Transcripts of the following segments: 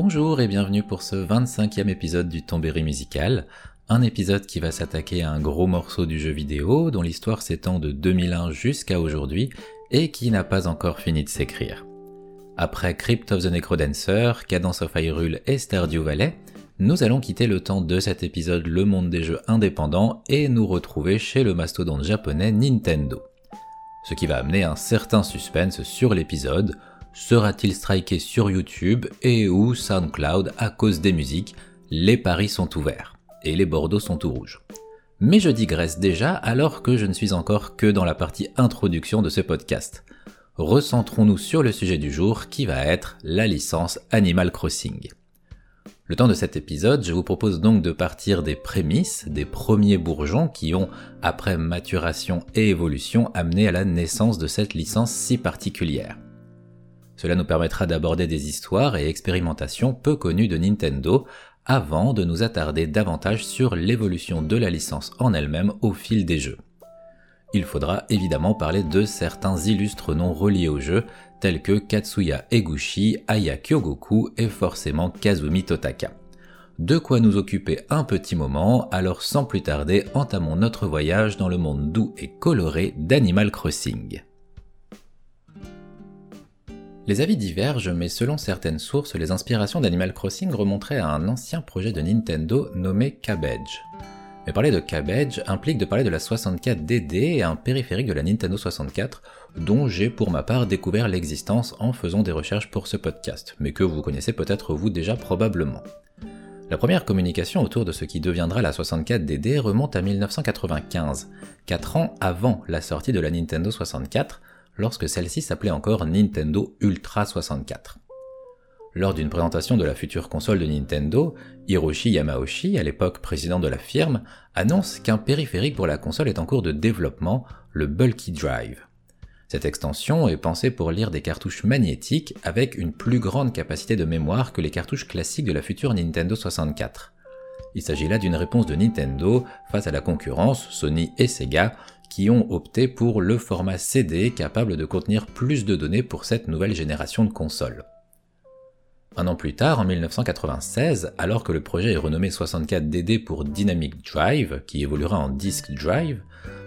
Bonjour et bienvenue pour ce 25e épisode du Tombéry musical, un épisode qui va s'attaquer à un gros morceau du jeu vidéo dont l'histoire s'étend de 2001 jusqu'à aujourd'hui et qui n'a pas encore fini de s'écrire. Après Crypt of the Necrodancer, Cadence of Hyrule et Stardew Valley, nous allons quitter le temps de cet épisode le monde des jeux indépendants et nous retrouver chez le mastodonte japonais Nintendo. Ce qui va amener un certain suspense sur l'épisode, sera-t-il striké sur YouTube et ou SoundCloud à cause des musiques? Les paris sont ouverts et les bordeaux sont tout rouges. Mais je digresse déjà alors que je ne suis encore que dans la partie introduction de ce podcast. Recentrons-nous sur le sujet du jour qui va être la licence Animal Crossing. Le temps de cet épisode, je vous propose donc de partir des prémices, des premiers bourgeons qui ont, après maturation et évolution, amené à la naissance de cette licence si particulière. Cela nous permettra d'aborder des histoires et expérimentations peu connues de Nintendo avant de nous attarder davantage sur l'évolution de la licence en elle-même au fil des jeux. Il faudra évidemment parler de certains illustres noms reliés au jeu, tels que Katsuya Eguchi, Aya Kyogoku et forcément Kazumi Totaka. De quoi nous occuper un petit moment, alors sans plus tarder, entamons notre voyage dans le monde doux et coloré d'Animal Crossing. Les avis divergent, mais selon certaines sources, les inspirations d'Animal Crossing remonteraient à un ancien projet de Nintendo nommé Cabbage. Mais parler de Cabbage implique de parler de la 64DD et un périphérique de la Nintendo 64, dont j'ai pour ma part découvert l'existence en faisant des recherches pour ce podcast, mais que vous connaissez peut-être vous déjà probablement. La première communication autour de ce qui deviendra la 64DD remonte à 1995, 4 ans avant la sortie de la Nintendo 64, lorsque celle-ci s'appelait encore Nintendo Ultra 64. Lors d'une présentation de la future console de Nintendo, Hiroshi Yamauchi, à l'époque président de la firme, annonce qu'un périphérique pour la console est en cours de développement, le Bulky Drive. Cette extension est pensée pour lire des cartouches magnétiques avec une plus grande capacité de mémoire que les cartouches classiques de la future Nintendo 64. Il s'agit là d'une réponse de Nintendo face à la concurrence, Sony et Sega, qui ont opté pour le format CD capable de contenir plus de données pour cette nouvelle génération de consoles. Un an plus tard, en 1996, alors que le projet est renommé 64DD pour Dynamic Drive, qui évoluera en Disk Drive,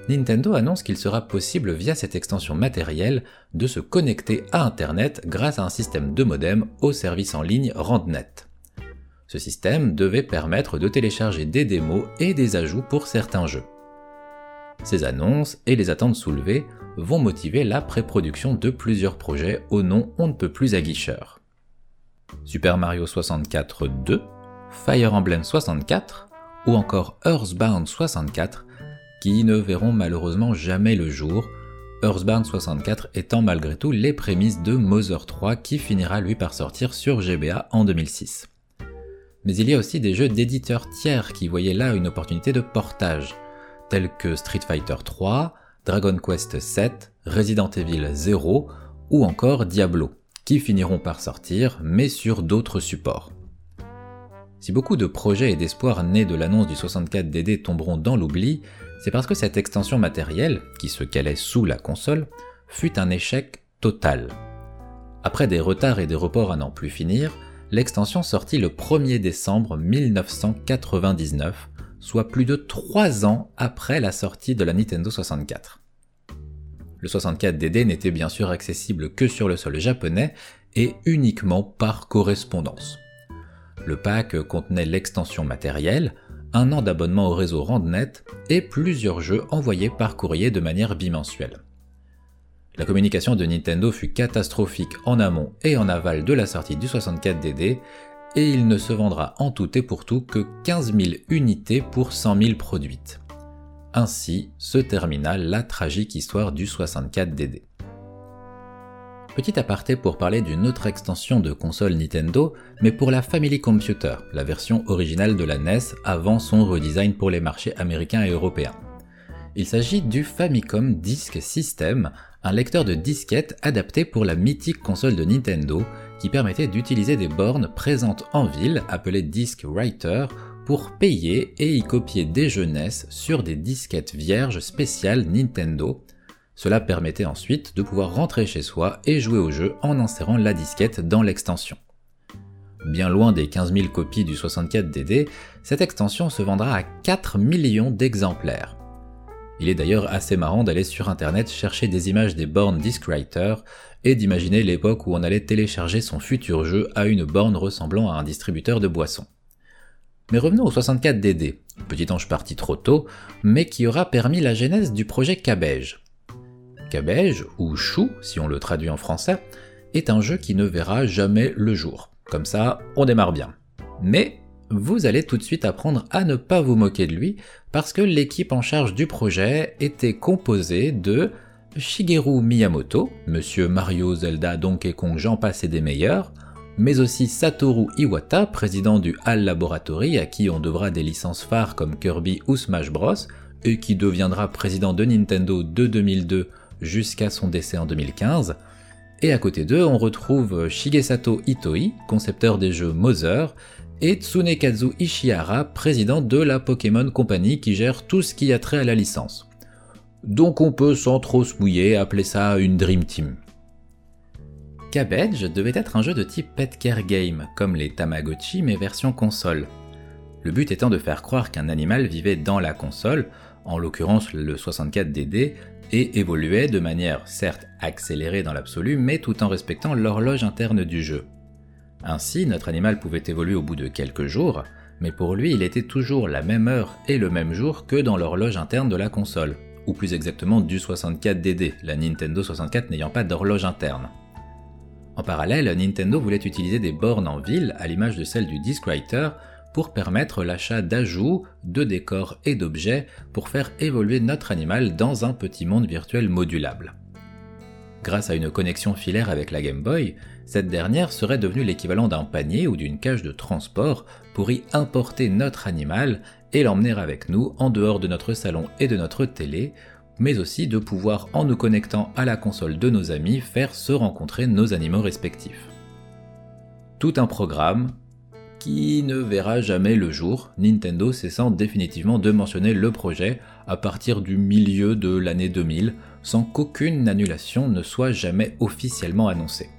Nintendo annonce qu'il sera possible via cette extension matérielle de se connecter à Internet grâce à un système de modem au service en ligne RandNet. Ce système devait permettre de télécharger des démos et des ajouts pour certains jeux. Ces annonces et les attentes soulevées vont motiver la pré-production de plusieurs projets au nom on ne peut plus aguicheur. Super Mario 64 2, Fire Emblem 64 ou encore Earthbound 64 qui ne verront malheureusement jamais le jour, Earthbound 64 étant malgré tout les prémices de Mother 3 qui finira lui par sortir sur GBA en 2006. Mais il y a aussi des jeux d'éditeurs tiers qui voyaient là une opportunité de portage, tels que Street Fighter 3, Dragon Quest 7, Resident Evil 0 ou encore Diablo, qui finiront par sortir, mais sur d'autres supports. Si beaucoup de projets et d'espoirs nés de l'annonce du 64DD tomberont dans l'oubli, c'est parce que cette extension matérielle, qui se calait sous la console, fut un échec total. Après des retards et des reports à n'en plus finir, l'extension sortit le 1er décembre 1999 soit plus de 3 ans après la sortie de la Nintendo 64. Le 64DD n'était bien sûr accessible que sur le sol japonais et uniquement par correspondance. Le pack contenait l'extension matérielle, un an d'abonnement au réseau RandNet et plusieurs jeux envoyés par courrier de manière bimensuelle. La communication de Nintendo fut catastrophique en amont et en aval de la sortie du 64DD et il ne se vendra en tout et pour tout que 15 000 unités pour 100 000 produites. Ainsi se termina la tragique histoire du 64DD. Petit aparté pour parler d'une autre extension de console Nintendo, mais pour la Family Computer, la version originale de la NES avant son redesign pour les marchés américains et européens. Il s'agit du Famicom Disk System, un lecteur de disquettes adapté pour la mythique console de Nintendo qui permettait d'utiliser des bornes présentes en ville appelées Disk Writer pour payer et y copier des jeunesses sur des disquettes vierges spéciales Nintendo. Cela permettait ensuite de pouvoir rentrer chez soi et jouer au jeu en insérant la disquette dans l'extension. Bien loin des 15 000 copies du 64DD, cette extension se vendra à 4 millions d'exemplaires. Il est d'ailleurs assez marrant d'aller sur internet chercher des images des bornes Discwriter et d'imaginer l'époque où on allait télécharger son futur jeu à une borne ressemblant à un distributeur de boissons. Mais revenons au 64DD, petit ange parti trop tôt, mais qui aura permis la genèse du projet Cabbage. Cabbage, ou Chou si on le traduit en français, est un jeu qui ne verra jamais le jour. Comme ça, on démarre bien. Mais vous allez tout de suite apprendre à ne pas vous moquer de lui, parce que l'équipe en charge du projet était composée de Shigeru Miyamoto, Monsieur Mario, Zelda, Donkey Kong, j'en passe des meilleurs, mais aussi Satoru Iwata, président du HAL Laboratory, à qui on devra des licences phares comme Kirby ou Smash Bros, et qui deviendra président de Nintendo de 2002 jusqu'à son décès en 2015. Et à côté d'eux, on retrouve Shigesato Itoi, concepteur des jeux Mother, et Tsunekazu Ishihara, président de la Pokémon Company qui gère tout ce qui a trait à la licence. Donc on peut sans trop se mouiller appeler ça une Dream Team. Cabbage devait être un jeu de type pet care game, comme les Tamagotchi mais version console. Le but étant de faire croire qu'un animal vivait dans la console, en l'occurrence le 64DD, et évoluait de manière certes accélérée dans l'absolu, mais tout en respectant l'horloge interne du jeu. Ainsi, notre animal pouvait évoluer au bout de quelques jours, mais pour lui il était toujours la même heure et le même jour que dans l'horloge interne de la console, ou plus exactement du 64DD, la Nintendo 64 n'ayant pas d'horloge interne. En parallèle, Nintendo voulait utiliser des bornes en ville, à l'image de celle du Discwriter, pour permettre l'achat d'ajouts, de décors et d'objets pour faire évoluer notre animal dans un petit monde virtuel modulable. Grâce à une connexion filaire avec la Game Boy, cette dernière serait devenue l'équivalent d'un panier ou d'une cage de transport pour y importer notre animal et l'emmener avec nous en dehors de notre salon et de notre télé, mais aussi de pouvoir, en nous connectant à la console de nos amis, faire se rencontrer nos animaux respectifs. Tout un programme qui ne verra jamais le jour, Nintendo cessant définitivement de mentionner le projet à partir du milieu de l'année 2000, sans qu'aucune annulation ne soit jamais officiellement annoncée.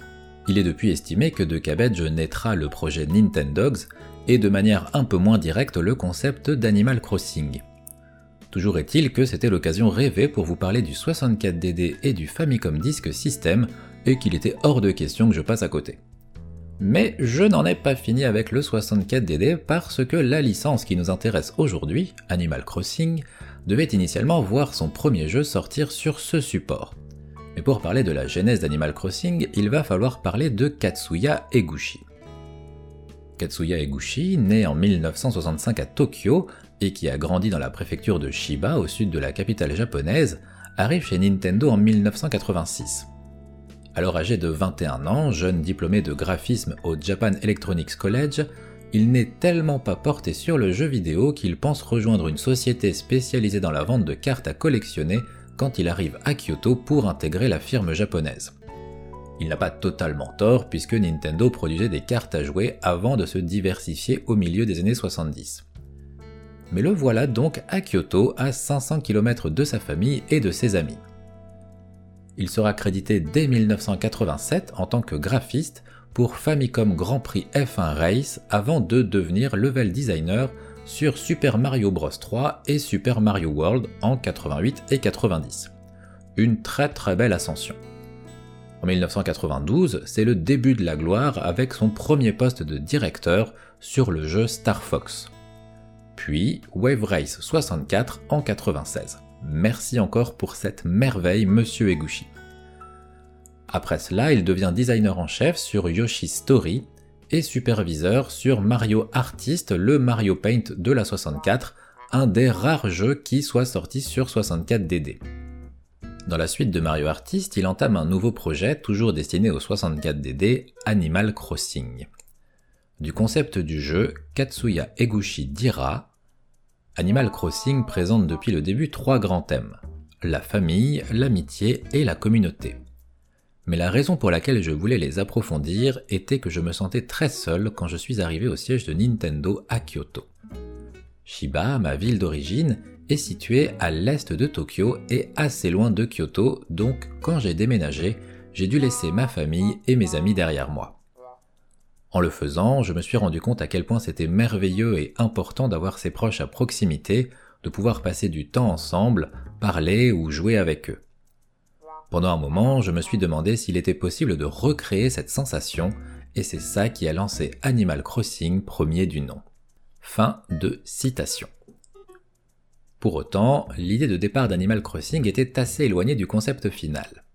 Il est depuis estimé que de Cabbage naîtra le projet Nintendogs et de manière un peu moins directe le concept d'Animal Crossing. Toujours est-il que c'était l'occasion rêvée pour vous parler du 64DD et du Famicom Disk System et qu'il était hors de question que je passe à côté. Mais je n'en ai pas fini avec le 64DD parce que la licence qui nous intéresse aujourd'hui, Animal Crossing, devait initialement voir son premier jeu sortir sur ce support. Mais pour parler de la genèse d'Animal Crossing, il va falloir parler de Katsuya Eguchi. Katsuya Eguchi, né en 1965 à Tokyo et qui a grandi dans la préfecture de Shiba au sud de la capitale japonaise, arrive chez Nintendo en 1986. Alors âgé de 21 ans, jeune diplômé de graphisme au Japan Electronics College, il n'est tellement pas porté sur le jeu vidéo qu'il pense rejoindre une société spécialisée dans la vente de cartes à collectionner quand il arrive à Kyoto pour intégrer la firme japonaise. Il n'a pas totalement tort puisque Nintendo produisait des cartes à jouer avant de se diversifier au milieu des années 70. Mais le voilà donc à Kyoto, à 500 km de sa famille et de ses amis. Il sera crédité dès 1987 en tant que graphiste pour Famicom Grand Prix F1 Race avant de devenir level designer sur Super Mario Bros 3 et Super Mario World en 88 et 90. Une très très belle ascension. En 1992, c'est le début de la gloire avec son premier poste de directeur sur le jeu Star Fox. Puis Wave Race 64 en 96. Merci encore pour cette merveille, monsieur Eguchi. Après cela, il devient designer en chef sur Yoshi Story et superviseur sur Mario Artist, le Mario Paint de la 64, un des rares jeux qui soit sorti sur 64DD. Dans la suite de Mario Artist, il entame un nouveau projet toujours destiné au 64DD, Animal Crossing. Du concept du jeu, Katsuya Eguchi dira Animal Crossing présente depuis le début trois grands thèmes la famille, l'amitié et la communauté. Mais la raison pour laquelle je voulais les approfondir était que je me sentais très seul quand je suis arrivé au siège de Nintendo à Kyoto. Shiba, ma ville d'origine, est située à l'est de Tokyo et assez loin de Kyoto, donc quand j'ai déménagé, j'ai dû laisser ma famille et mes amis derrière moi. En le faisant, je me suis rendu compte à quel point c'était merveilleux et important d'avoir ses proches à proximité, de pouvoir passer du temps ensemble, parler ou jouer avec eux. Pendant un moment, je me suis demandé s'il était possible de recréer cette sensation, et c'est ça qui a lancé Animal Crossing premier du nom. Fin de citation. Pour autant, l'idée de départ d'Animal Crossing était assez éloignée du concept final.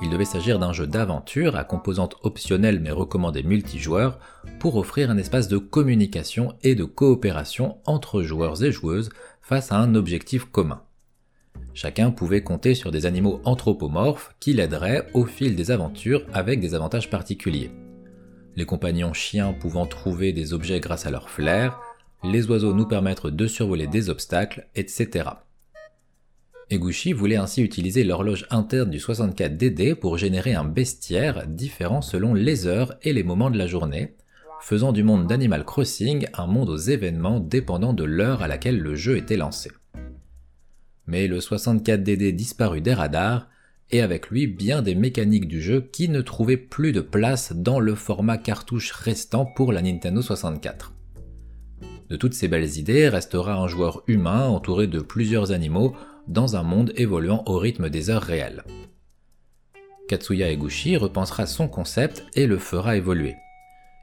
Il devait s'agir d'un jeu d'aventure à composante optionnelle mais recommandée multijoueur pour offrir un espace de communication et de coopération entre joueurs et joueuses face à un objectif commun. Chacun pouvait compter sur des animaux anthropomorphes qui l'aideraient au fil des aventures avec des avantages particuliers. Les compagnons chiens pouvant trouver des objets grâce à leur flair, les oiseaux nous permettre de survoler des obstacles, etc. Eguchi voulait ainsi utiliser l'horloge interne du 64DD pour générer un bestiaire différent selon les heures et les moments de la journée, faisant du monde d'Animal Crossing un monde aux événements dépendant de l'heure à laquelle le jeu était lancé. Mais le 64DD disparut des radars, et avec lui bien des mécaniques du jeu qui ne trouvaient plus de place dans le format cartouche restant pour la Nintendo 64. De toutes ces belles idées restera un joueur humain entouré de plusieurs animaux dans un monde évoluant au rythme des heures réelles. Katsuya Eguchi repensera son concept et le fera évoluer.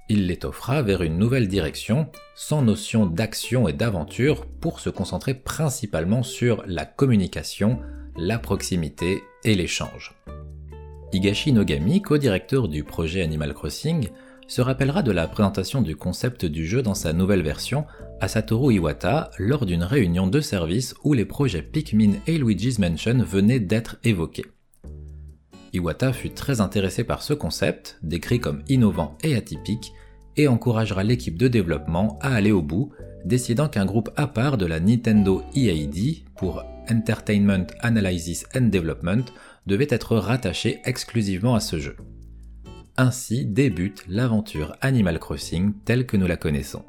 Il l'étoffera vers une nouvelle direction, sans notion d'action et d'aventure, pour se concentrer principalement sur la communication, la proximité et l'échange. Higashi Nogami, co-directeur du projet Animal Crossing, se rappellera de la présentation du concept du jeu dans sa nouvelle version à Satoru Iwata lors d'une réunion de service où les projets Pikmin et Luigi's Mansion venaient d'être évoqués. Iwata fut très intéressé par ce concept, décrit comme innovant et atypique, et encouragera l'équipe de développement à aller au bout, décidant qu'un groupe à part de la Nintendo EAD, pour Entertainment Analysis and Development, devait être rattaché exclusivement à ce jeu. Ainsi débute l'aventure Animal Crossing telle que nous la connaissons.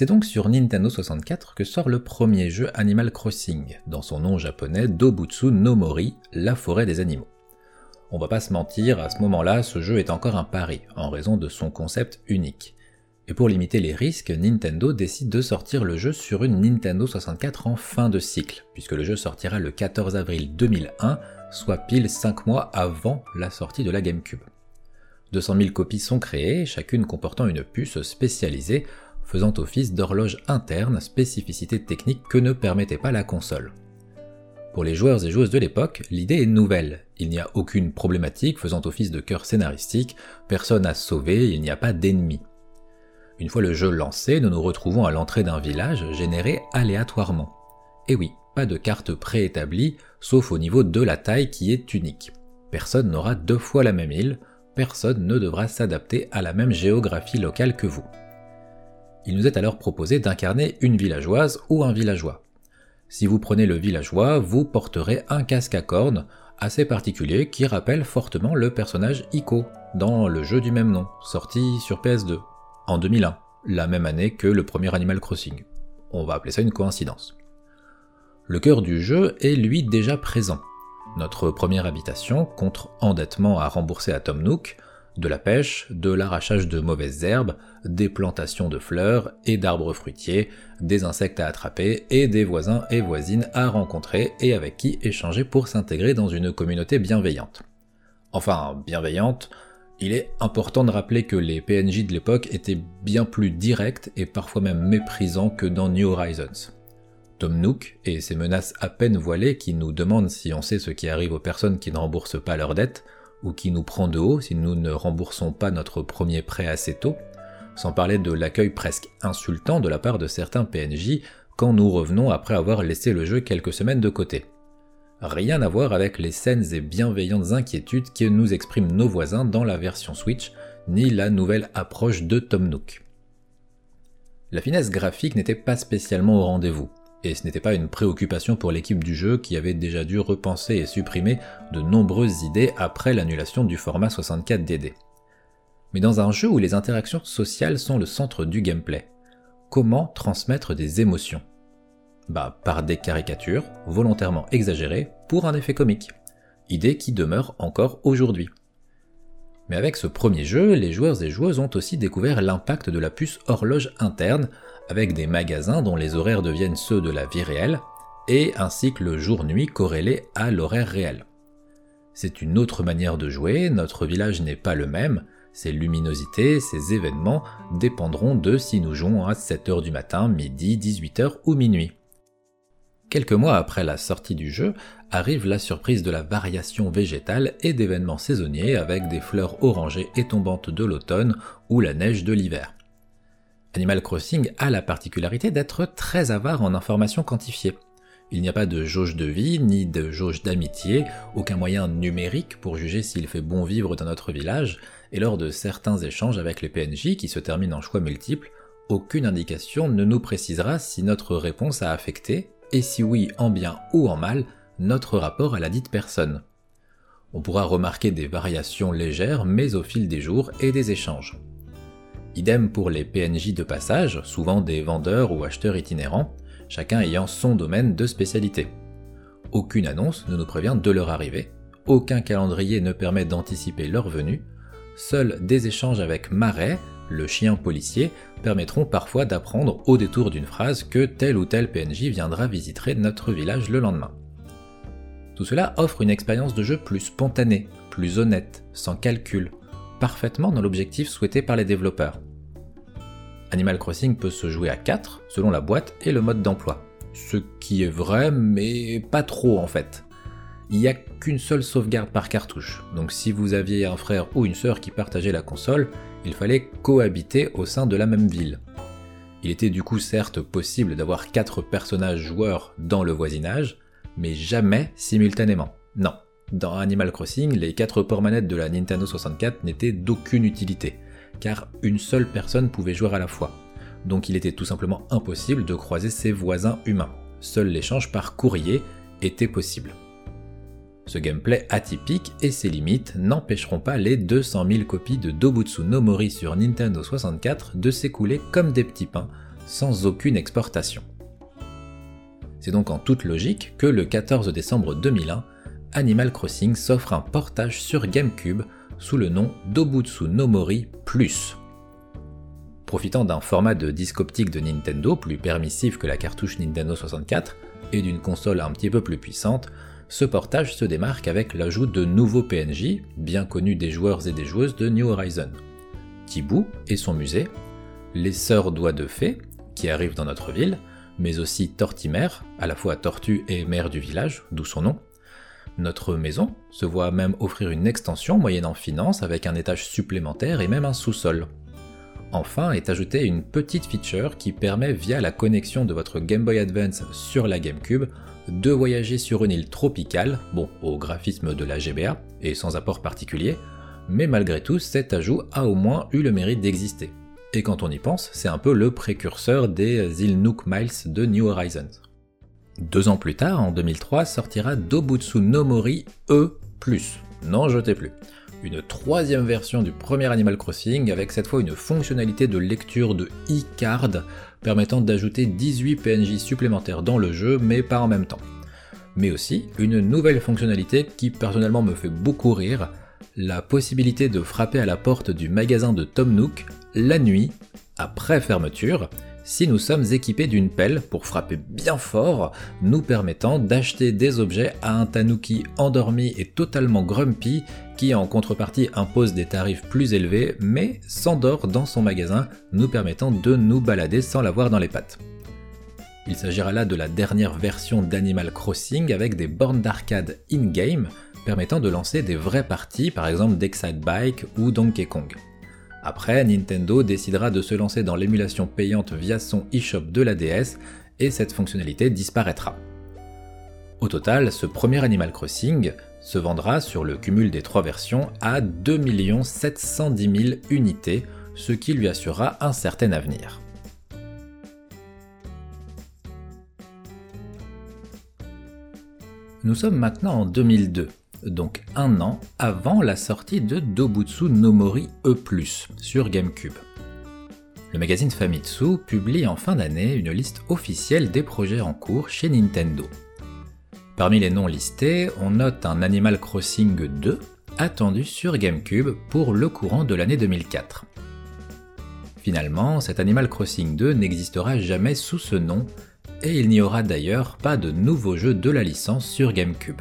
C'est donc sur Nintendo 64 que sort le premier jeu Animal Crossing, dans son nom japonais Dobutsu no Mori, la forêt des animaux. On va pas se mentir, à ce moment-là, ce jeu est encore un pari, en raison de son concept unique. Et pour limiter les risques, Nintendo décide de sortir le jeu sur une Nintendo 64 en fin de cycle, puisque le jeu sortira le 14 avril 2001, soit pile 5 mois avant la sortie de la GameCube. 200 000 copies sont créées, chacune comportant une puce spécialisée, faisant office d'horloge interne, spécificité technique que ne permettait pas la console. Pour les joueurs et joueuses de l'époque, l'idée est nouvelle. Il n'y a aucune problématique faisant office de cœur scénaristique, personne à sauver, il n'y a pas d'ennemis. Une fois le jeu lancé, nous nous retrouvons à l'entrée d'un village généré aléatoirement. Et oui, pas de carte préétablie, sauf au niveau de la taille qui est unique. Personne n'aura deux fois la même île, personne ne devra s'adapter à la même géographie locale que vous. Il nous est alors proposé d'incarner une villageoise ou un villageois. Si vous prenez le villageois, vous porterez un casque à cornes assez particulier qui rappelle fortement le personnage Ico dans le jeu du même nom, sorti sur PS2 en 2001, la même année que le premier Animal Crossing. On va appeler ça une coïncidence. Le cœur du jeu est lui déjà présent. Notre première habitation, contre endettement à rembourser à Tom Nook, de la pêche, de l'arrachage de mauvaises herbes, des plantations de fleurs et d'arbres fruitiers, des insectes à attraper et des voisins et voisines à rencontrer et avec qui échanger pour s'intégrer dans une communauté bienveillante. enfin bienveillante, il est important de rappeler que les PNJ de l'époque étaient bien plus directs et parfois même méprisants que dans New Horizons. Tom Nook et ses menaces à peine voilées qui nous demandent si on sait ce qui arrive aux personnes qui ne remboursent pas leurs dettes, ou qui nous prend de haut si nous ne remboursons pas notre premier prêt assez tôt, sans parler de l'accueil presque insultant de la part de certains PNJ quand nous revenons après avoir laissé le jeu quelques semaines de côté. Rien à voir avec les saines et bienveillantes inquiétudes que nous expriment nos voisins dans la version Switch, ni la nouvelle approche de Tom Nook. La finesse graphique n'était pas spécialement au rendez-vous, et ce n'était pas une préoccupation pour l'équipe du jeu qui avait déjà dû repenser et supprimer de nombreuses idées après l'annulation du format 64DD. Mais dans un jeu où les interactions sociales sont le centre du gameplay, comment transmettre des émotions? Bah, par des caricatures volontairement exagérées pour un effet comique. Idée qui demeure encore aujourd'hui. Mais avec ce premier jeu, les joueurs et joueuses ont aussi découvert l'impact de la puce horloge interne, avec des magasins dont les horaires deviennent ceux de la vie réelle, et un cycle jour-nuit corrélé à l'horaire réel. C'est une autre manière de jouer, notre village n'est pas le même, ses luminosités, ses événements dépendront de si nous jouons à 7h du matin, midi, 18h ou minuit. Quelques mois après la sortie du jeu, arrive la surprise de la variation végétale et d'événements saisonniers avec des fleurs orangées et tombantes de l'automne ou la neige de l'hiver. Animal Crossing a la particularité d'être très avare en informations quantifiées. Il n'y a pas de jauge de vie ni de jauge d'amitié, aucun moyen numérique pour juger s'il fait bon vivre dans notre village, et lors de certains échanges avec les PNJ qui se terminent en choix multiples, aucune indication ne nous précisera si notre réponse a affecté, et si oui en bien ou en mal, notre rapport à la dite personne. On pourra remarquer des variations légères mais au fil des jours et des échanges. Idem pour les PNJ de passage, souvent des vendeurs ou acheteurs itinérants, chacun ayant son domaine de spécialité. Aucune annonce ne nous prévient de leur arrivée, aucun calendrier ne permet d'anticiper leur venue, seuls des échanges avec Marais, le chien policier, permettront parfois d'apprendre au détour d'une phrase que tel ou tel PNJ viendra visiter notre village le lendemain. Tout cela offre une expérience de jeu plus spontanée, plus honnête, sans calcul, parfaitement dans l'objectif souhaité par les développeurs. Animal Crossing peut se jouer à 4 selon la boîte et le mode d'emploi. Ce qui est vrai, mais pas trop en fait. Il n'y a qu'une seule sauvegarde par cartouche, donc si vous aviez un frère ou une sœur qui partageaient la console, il fallait cohabiter au sein de la même ville. Il était du coup certes possible d'avoir 4 personnages joueurs dans le voisinage, mais jamais simultanément. Non, dans Animal Crossing, les 4 ports manettes de la Nintendo 64 n'étaient d'aucune utilité, car une seule personne pouvait jouer à la fois. Donc il était tout simplement impossible de croiser ses voisins humains. Seul l'échange par courrier était possible. Ce gameplay atypique et ses limites n'empêcheront pas les 200 000 copies de Dobutsu no Mori sur Nintendo 64 de s'écouler comme des petits pains, sans aucune exportation. C'est donc en toute logique que le 14 décembre 2001, Animal Crossing s'offre un portage sur GameCube sous le nom Dobutsu no Mori Plus. Profitant d'un format de disque optique de Nintendo plus permissif que la cartouche Nintendo 64 et d'une console un petit peu plus puissante, ce portage se démarque avec l'ajout de nouveaux PNJ, bien connus des joueurs et des joueuses de New Horizon. Tibou et son musée, les sœurs doigts de fée, qui arrivent dans notre ville, mais aussi Tortimer, à la fois tortue et mère du village, d'où son nom. Notre maison se voit même offrir une extension moyennant finance avec un étage supplémentaire et même un sous-sol. Enfin est ajoutée une petite feature qui permet via la connexion de votre Game Boy Advance sur la GameCube de voyager sur une île tropicale, bon, au graphisme de la GBA, et sans apport particulier, mais malgré tout, cet ajout a au moins eu le mérite d'exister. Et quand on y pense, c'est un peu le précurseur des îles Nook Miles de New Horizons. Deux ans plus tard, en 2003, sortira Dobutsu no Mori E+. N'en jetez plus. Une troisième version du premier Animal Crossing avec cette fois une fonctionnalité de lecture de e-card permettant d'ajouter 18 PNJ supplémentaires dans le jeu, mais pas en même temps. Mais aussi une nouvelle fonctionnalité qui personnellement me fait beaucoup rire, la possibilité de frapper à la porte du magasin de Tom Nook la nuit, après fermeture, si nous sommes équipés d'une pelle pour frapper bien fort, nous permettant d'acheter des objets à un tanuki endormi et totalement grumpy qui en contrepartie impose des tarifs plus élevés mais s'endort dans son magasin, nous permettant de nous balader sans l'avoir dans les pattes. Il s'agira là de la dernière version d'Animal Crossing avec des bornes d'arcade in-game permettant de lancer des vraies parties, par exemple d'Excite Bike ou Donkey Kong. Après, Nintendo décidera de se lancer dans l'émulation payante via son eShop de la DS et cette fonctionnalité disparaîtra. Au total, ce premier Animal Crossing se vendra sur le cumul des trois versions à 2 710 000 unités, ce qui lui assurera un certain avenir. Nous sommes maintenant en 2002 donc un an avant la sortie de Dobutsu no Mori E+, sur GameCube. Le magazine Famitsu publie en fin d'année une liste officielle des projets en cours chez Nintendo. Parmi les noms listés, on note un Animal Crossing 2 attendu sur GameCube pour le courant de l'année 2004. Finalement, cet Animal Crossing 2 n'existera jamais sous ce nom, et il n'y aura d'ailleurs pas de nouveau jeu de la licence sur GameCube.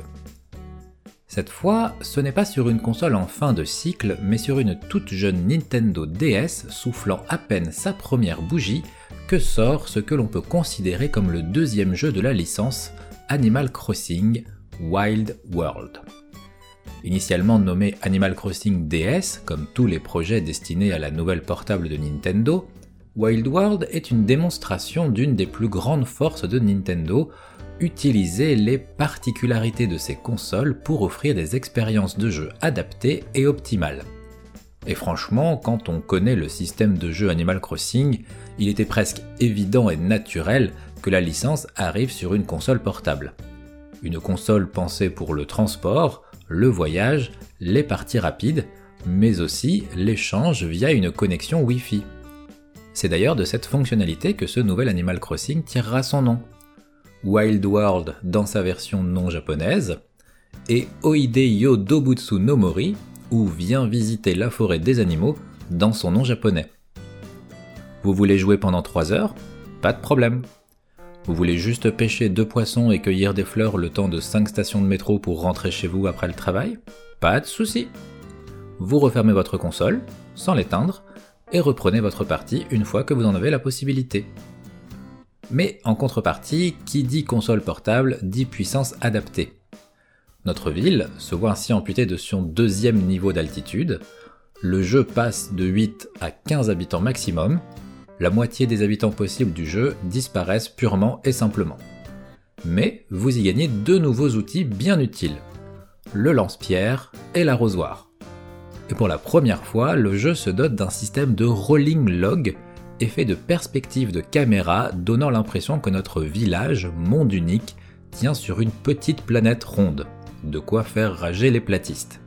Cette fois, ce n'est pas sur une console en fin de cycle, mais sur une toute jeune Nintendo DS soufflant à peine sa première bougie que sort ce que l'on peut considérer comme le deuxième jeu de la licence, Animal Crossing Wild World. Initialement nommé Animal Crossing DS, comme tous les projets destinés à la nouvelle portable de Nintendo, Wild World est une démonstration d'une des plus grandes forces de Nintendo, utiliser les particularités de ces consoles pour offrir des expériences de jeu adaptées et optimales. Et franchement, quand on connaît le système de jeu Animal Crossing, il était presque évident et naturel que la licence arrive sur une console portable. Une console pensée pour le transport, le voyage, les parties rapides, mais aussi l'échange via une connexion Wi-Fi. C'est d'ailleurs de cette fonctionnalité que ce nouvel Animal Crossing tirera son nom. Wild World dans sa version non japonaise, et Oide Yo Dobutsu no Mori, ou Viens visiter la forêt des animaux, dans son nom japonais. Vous voulez jouer pendant 3 heures? Pas de problème. Vous voulez juste pêcher deux poissons et cueillir des fleurs le temps de 5 stations de métro pour rentrer chez vous après le travail? Pas de souci. Vous refermez votre console, sans l'éteindre, et reprenez votre partie une fois que vous en avez la possibilité. Mais en contrepartie, qui dit console portable dit puissance adaptée. Notre ville se voit ainsi amputée de son deuxième niveau d'altitude, le jeu passe de 8 à 15 habitants maximum, la moitié des habitants possibles du jeu disparaissent purement et simplement. Mais vous y gagnez deux nouveaux outils bien utiles, le lance-pierre et l'arrosoir. Et pour la première fois, le jeu se dote d'un système de rolling log effet de perspective de caméra donnant l'impression que notre village, monde unique, tient sur une petite planète ronde. De quoi faire rager les platistes.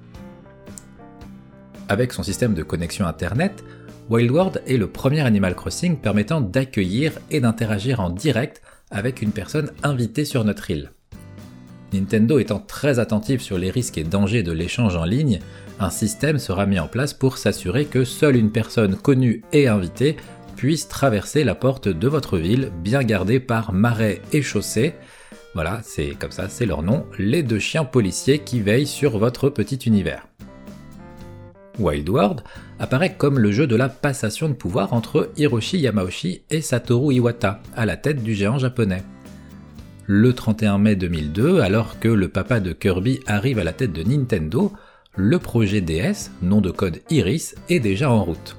Avec son système de connexion Internet, Wild World est le premier Animal Crossing permettant d'accueillir et d'interagir en direct avec une personne invitée sur notre île. Nintendo étant très attentif sur les risques et dangers de l'échange en ligne, un système sera mis en place pour s'assurer que seule une personne connue et invitée puisse traverser la porte de votre ville, bien gardée par Marais et Chaussée. Voilà, c'est comme ça, c'est leur nom, les deux chiens policiers qui veillent sur votre petit univers. Wild World apparaît comme le jeu de la passation de pouvoir entre Hiroshi Yamauchi et Satoru Iwata, à la tête du géant japonais. Le 31 mai 2002, alors que le papa de Kirby arrive à la tête de Nintendo, le projet DS, nom de code Iris, est déjà en route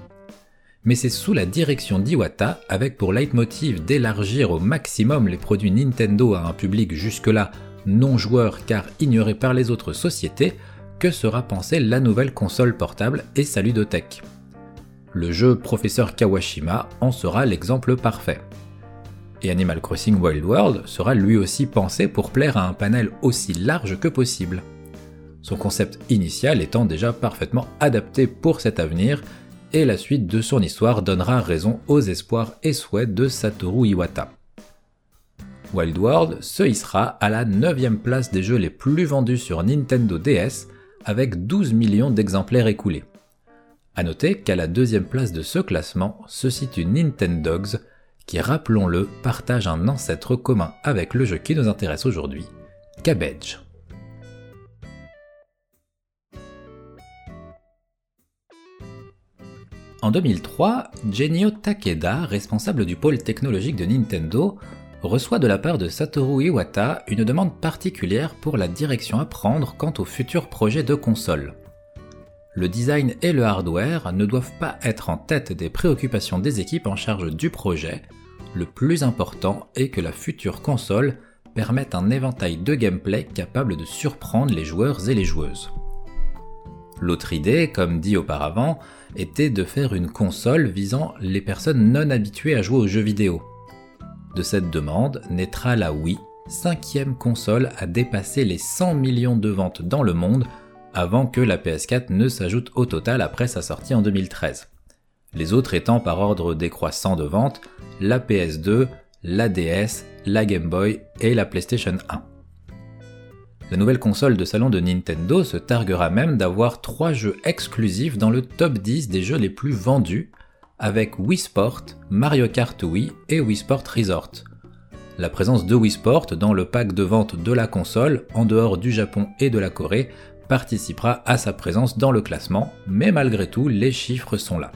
mais c'est sous la direction d'Iwata, avec pour leitmotiv d'élargir au maximum les produits Nintendo à un public jusque-là non joueur car ignoré par les autres sociétés, que sera pensée la nouvelle console portable et sa ludothèque. Le jeu Professeur Kawashima en sera l'exemple parfait. Et Animal Crossing Wild World sera lui aussi pensé pour plaire à un panel aussi large que possible. Son concept initial étant déjà parfaitement adapté pour cet avenir, et la suite de son histoire donnera raison aux espoirs et souhaits de Satoru Iwata. Wild World se hissera à la 9ème place des jeux les plus vendus sur Nintendo DS avec 12 millions d'exemplaires écoulés. A noter qu'à la deuxième place de ce classement se situe Nintendogs qui, rappelons-le, partage un ancêtre commun avec le jeu qui nous intéresse aujourd'hui, Cabbage. En 2003, Genio Takeda, responsable du pôle technologique de Nintendo, reçoit de la part de Satoru Iwata une demande particulière pour la direction à prendre quant au futur projet de console. Le design et le hardware ne doivent pas être en tête des préoccupations des équipes en charge du projet, le plus important est que la future console permette un éventail de gameplay capable de surprendre les joueurs et les joueuses. L'autre idée, comme dit auparavant, était de faire une console visant les personnes non habituées à jouer aux jeux vidéo. De cette demande naîtra la Wii, cinquième console à dépasser les 100 millions de ventes dans le monde avant que la PS4 ne s'ajoute au total après sa sortie en 2013. Les autres étant par ordre décroissant de vente la PS2, la DS, la Game Boy et la PlayStation 1. La nouvelle console de salon de Nintendo se targuera même d'avoir trois jeux exclusifs dans le top 10 des jeux les plus vendus, avec Wii Sport, Mario Kart Wii et Wii Sport Resort. La présence de Wii Sport dans le pack de vente de la console, en dehors du Japon et de la Corée, participera à sa présence dans le classement, mais malgré tout, les chiffres sont là.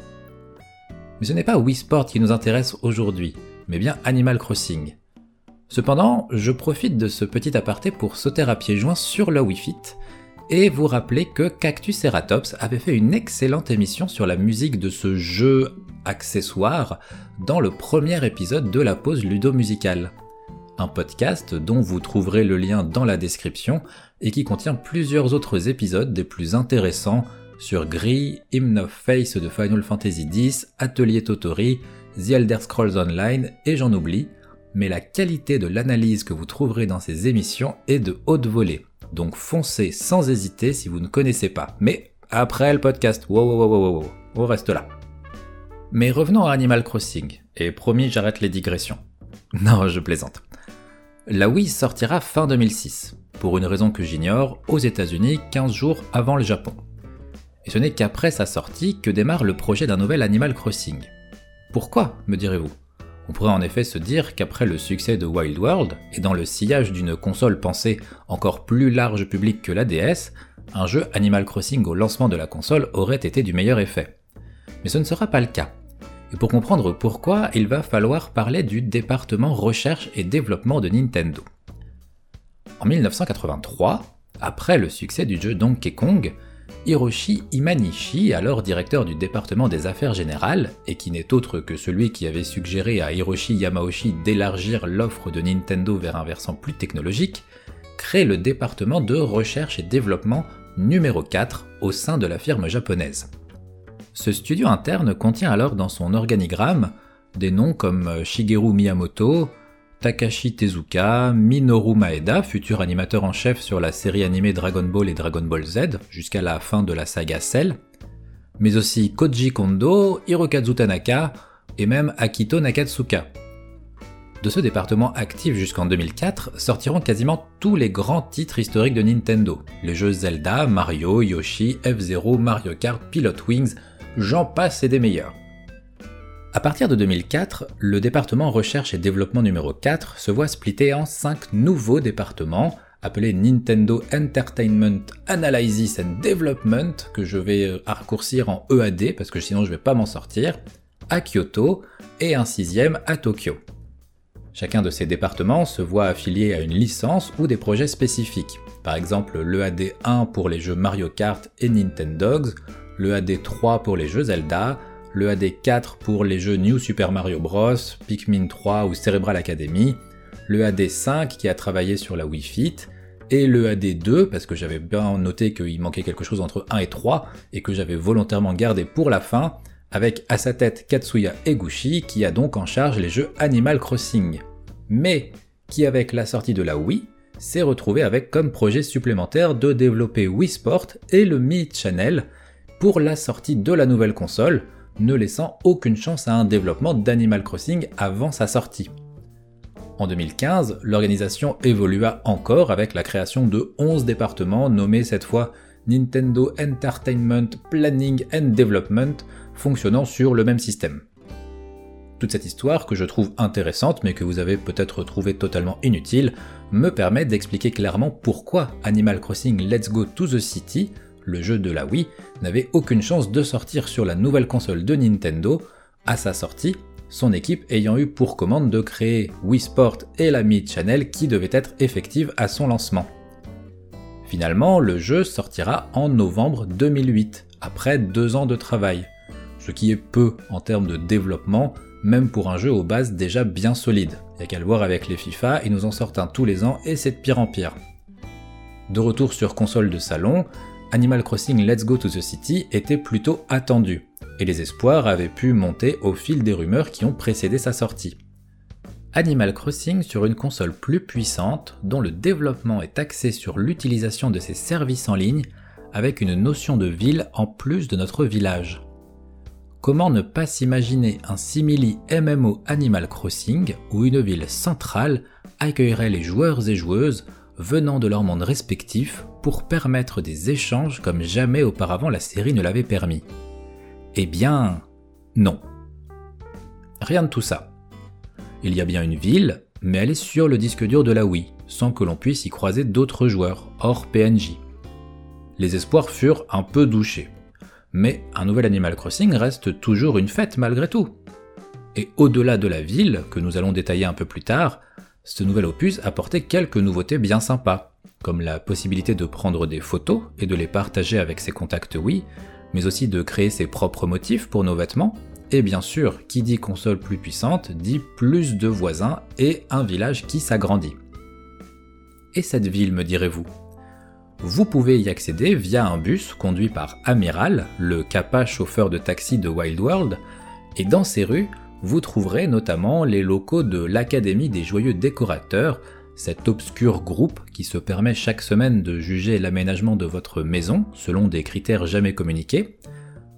Mais ce n'est pas Wii Sport qui nous intéresse aujourd'hui, mais bien Animal Crossing. Cependant, je profite de ce petit aparté pour sauter à pieds joints sur la Wii Fit et vous rappeler que Cactus Ceratops avait fait une excellente émission sur la musique de ce jeu accessoire dans le premier épisode de la pause ludo-musicale. Un podcast dont vous trouverez le lien dans la description et qui contient plusieurs autres épisodes des plus intéressants sur Gris, Hymn of Face de Final Fantasy X, Atelier Totori, The Elder Scrolls Online et j'en oublie, mais la qualité de l'analyse que vous trouverez dans ces émissions est de haute volée. Donc foncez sans hésiter si vous ne connaissez pas. Mais après le podcast, wow wow wow wow wow, on reste là. Mais revenons à Animal Crossing, et promis j'arrête les digressions. Non, je plaisante. La Wii sortira fin 2006, pour une raison que j'ignore, aux États-Unis 15 jours avant le Japon. Et ce n'est qu'après sa sortie que démarre le projet d'un nouvel Animal Crossing. Pourquoi, me direz-vous? On pourrait en effet se dire qu'après le succès de Wild World, et dans le sillage d'une console pensée encore plus large public que la DS, un jeu Animal Crossing au lancement de la console aurait été du meilleur effet. Mais ce ne sera pas le cas. Et pour comprendre pourquoi, il va falloir parler du département recherche et développement de Nintendo. En 1983, après le succès du jeu Donkey Kong, Hiroshi Imanishi, alors directeur du département des affaires générales, et qui n'est autre que celui qui avait suggéré à Hiroshi Yamauchi d'élargir l'offre de Nintendo vers un versant plus technologique, crée le département de recherche et développement numéro 4 au sein de la firme japonaise. Ce studio interne contient alors dans son organigramme des noms comme Shigeru Miyamoto, Takashi Tezuka, Minoru Maeda, futur animateur en chef sur la série animée Dragon Ball et Dragon Ball Z jusqu'à la fin de la saga Cell, mais aussi Koji Kondo, Hirokazu Tanaka et même Akito Nakatsuka. De ce département actif jusqu'en 2004 sortiront quasiment tous les grands titres historiques de Nintendo, les jeux Zelda, Mario, Yoshi, F-Zero, Mario Kart, Pilot Wings, j'en passe et des meilleurs. À partir de 2004, le département recherche et développement numéro 4 se voit splitté en 5 nouveaux départements appelés Nintendo Entertainment Analysis and Development, que je vais raccourcir en EAD parce que sinon je vais pas m'en sortir, à Kyoto et un sixième à Tokyo. Chacun de ces départements se voit affilié à une licence ou des projets spécifiques. Par exemple, l'EAD 1 pour les jeux Mario Kart et Nintendogs, l'EAD 3 pour les jeux Zelda, le AD4 pour les jeux New Super Mario Bros, Pikmin 3 ou Cerebral Academy, le AD5 qui a travaillé sur la Wii Fit, et le AD2 parce que j'avais bien noté qu'il manquait quelque chose entre 1 et 3 et que j'avais volontairement gardé pour la fin, avec à sa tête Katsuya Eguchi qui a donc en charge les jeux Animal Crossing. Mais qui avec la sortie de la Wii s'est retrouvé avec comme projet supplémentaire de développer Wii Sport et le Mi Channel pour la sortie de la nouvelle console, ne laissant aucune chance à un développement d'Animal Crossing avant sa sortie. En 2015, l'organisation évolua encore avec la création de 11 départements nommés cette fois Nintendo Entertainment Planning and Development, fonctionnant sur le même système. Toute cette histoire, que je trouve intéressante mais que vous avez peut-être trouvé totalement inutile, me permet d'expliquer clairement pourquoi Animal Crossing Let's Go to the City, le jeu de la Wii, n'avait aucune chance de sortir sur la nouvelle console de Nintendo à sa sortie, son équipe ayant eu pour commande de créer Wii Sport et la Mi Channel qui devaient être effectives à son lancement. Finalement, le jeu sortira en novembre 2008, après deux ans de travail, ce qui est peu en termes de développement, même pour un jeu aux bases déjà bien solide. a qu'à le voir avec les FIFA, ils nous en sortent un tous les ans et c'est de pire en pire. De retour sur console de salon, Animal Crossing Let's Go to the City était plutôt attendu, et les espoirs avaient pu monter au fil des rumeurs qui ont précédé sa sortie. Animal Crossing sur une console plus puissante, dont le développement est axé sur l'utilisation de ses services en ligne, avec une notion de ville en plus de notre village. Comment ne pas s'imaginer un simili MMO Animal Crossing où une ville centrale accueillerait les joueurs et joueuses venant de leur monde respectif pour permettre des échanges comme jamais auparavant la série ne l'avait permis Eh bien, non. Rien de tout ça. Il y a bien une ville, mais elle est sur le disque dur de la Wii, sans que l'on puisse y croiser d'autres joueurs, hors PNJ. Les espoirs furent un peu douchés. Mais un nouvel Animal Crossing reste toujours une fête malgré tout. Et au-delà de la ville, que nous allons détailler un peu plus tard, ce nouvel opus apportait quelques nouveautés bien sympas, comme la possibilité de prendre des photos et de les partager avec ses contacts Wii, mais aussi de créer ses propres motifs pour nos vêtements, et bien sûr, qui dit console plus puissante dit plus de voisins et un village qui s'agrandit. Et cette ville, me direz-vous? Vous pouvez y accéder via un bus conduit par Amiral, le kappa chauffeur de taxi de Wild World, et dans ces rues, vous trouverez notamment les locaux de l'Académie des Joyeux Décorateurs, cet obscur groupe qui se permet chaque semaine de juger l'aménagement de votre maison selon des critères jamais communiqués.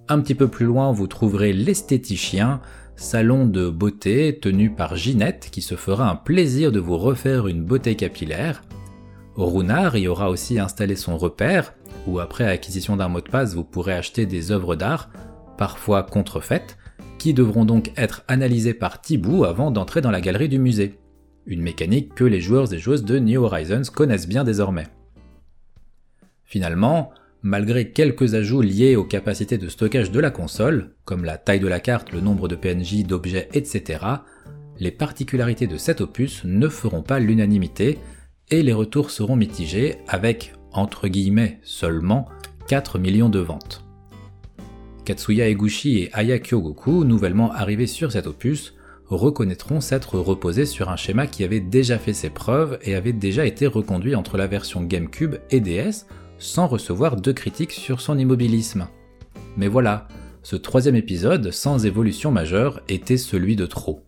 Un petit peu plus loin, vous trouverez l'esthéticien, salon de beauté tenu par Ginette qui se fera un plaisir de vous refaire une beauté capillaire. Runard y aura aussi installé son repère, où après acquisition d'un mot de passe vous pourrez acheter des œuvres d'art, parfois contrefaites, qui devront donc être analysées par Thibaut avant d'entrer dans la galerie du musée. Une mécanique que les joueurs et joueuses de New Horizons connaissent bien désormais. Finalement, malgré quelques ajouts liés aux capacités de stockage de la console, comme la taille de la carte, le nombre de PNJ, d'objets, etc., les particularités de cet opus ne feront pas l'unanimité et les retours seront mitigés avec, entre guillemets, seulement 4 millions de ventes. Katsuya Eguchi et Aya Kyogoku, nouvellement arrivés sur cet opus, reconnaîtront s'être reposés sur un schéma qui avait déjà fait ses preuves et avait déjà été reconduit entre la version GameCube et DS sans recevoir de critiques sur son immobilisme. Mais voilà, ce troisième épisode, sans évolution majeure, était celui de trop.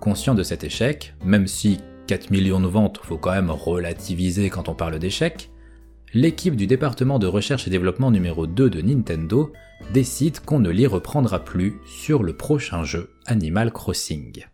Conscient de cet échec, même si 4 millions de ventes faut quand même relativiser quand on parle d'échec, l'équipe du département de recherche et développement numéro 2 de Nintendo décide qu'on ne l'y reprendra plus sur le prochain jeu Animal Crossing.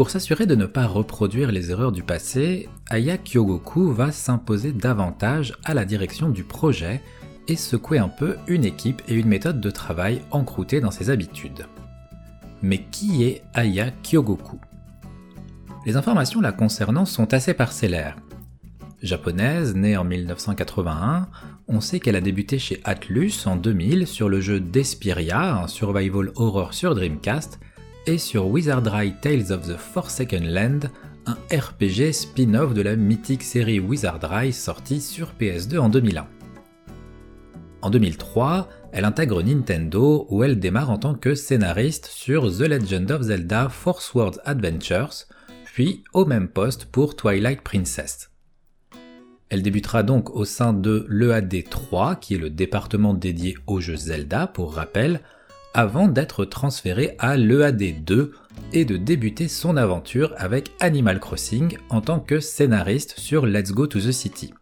Pour s'assurer de ne pas reproduire les erreurs du passé, Aya Kyogoku va s'imposer davantage à la direction du projet et secouer un peu une équipe et une méthode de travail encroûtées dans ses habitudes. Mais qui est Aya Kyogoku? Les informations la concernant sont assez parcellaires. Japonaise, née en 1981, on sait qu'elle a débuté chez Atlus en 2000 sur le jeu Despiria, un survival horror sur Dreamcast, et sur Wizardry Tales of the Forsaken Land, un RPG spin-off de la mythique série Wizardry sortie sur PS2 en 2001. En 2003, elle intègre Nintendo où elle démarre en tant que scénariste sur The Legend of Zelda Force World Adventures, puis au même poste pour Twilight Princess. Elle débutera donc au sein de l'EAD 3, qui est le département dédié au jeu Zelda pour rappel, avant d'être transférée à l'EAD 2 et de débuter son aventure avec Animal Crossing en tant que scénariste sur Let's Go to the City.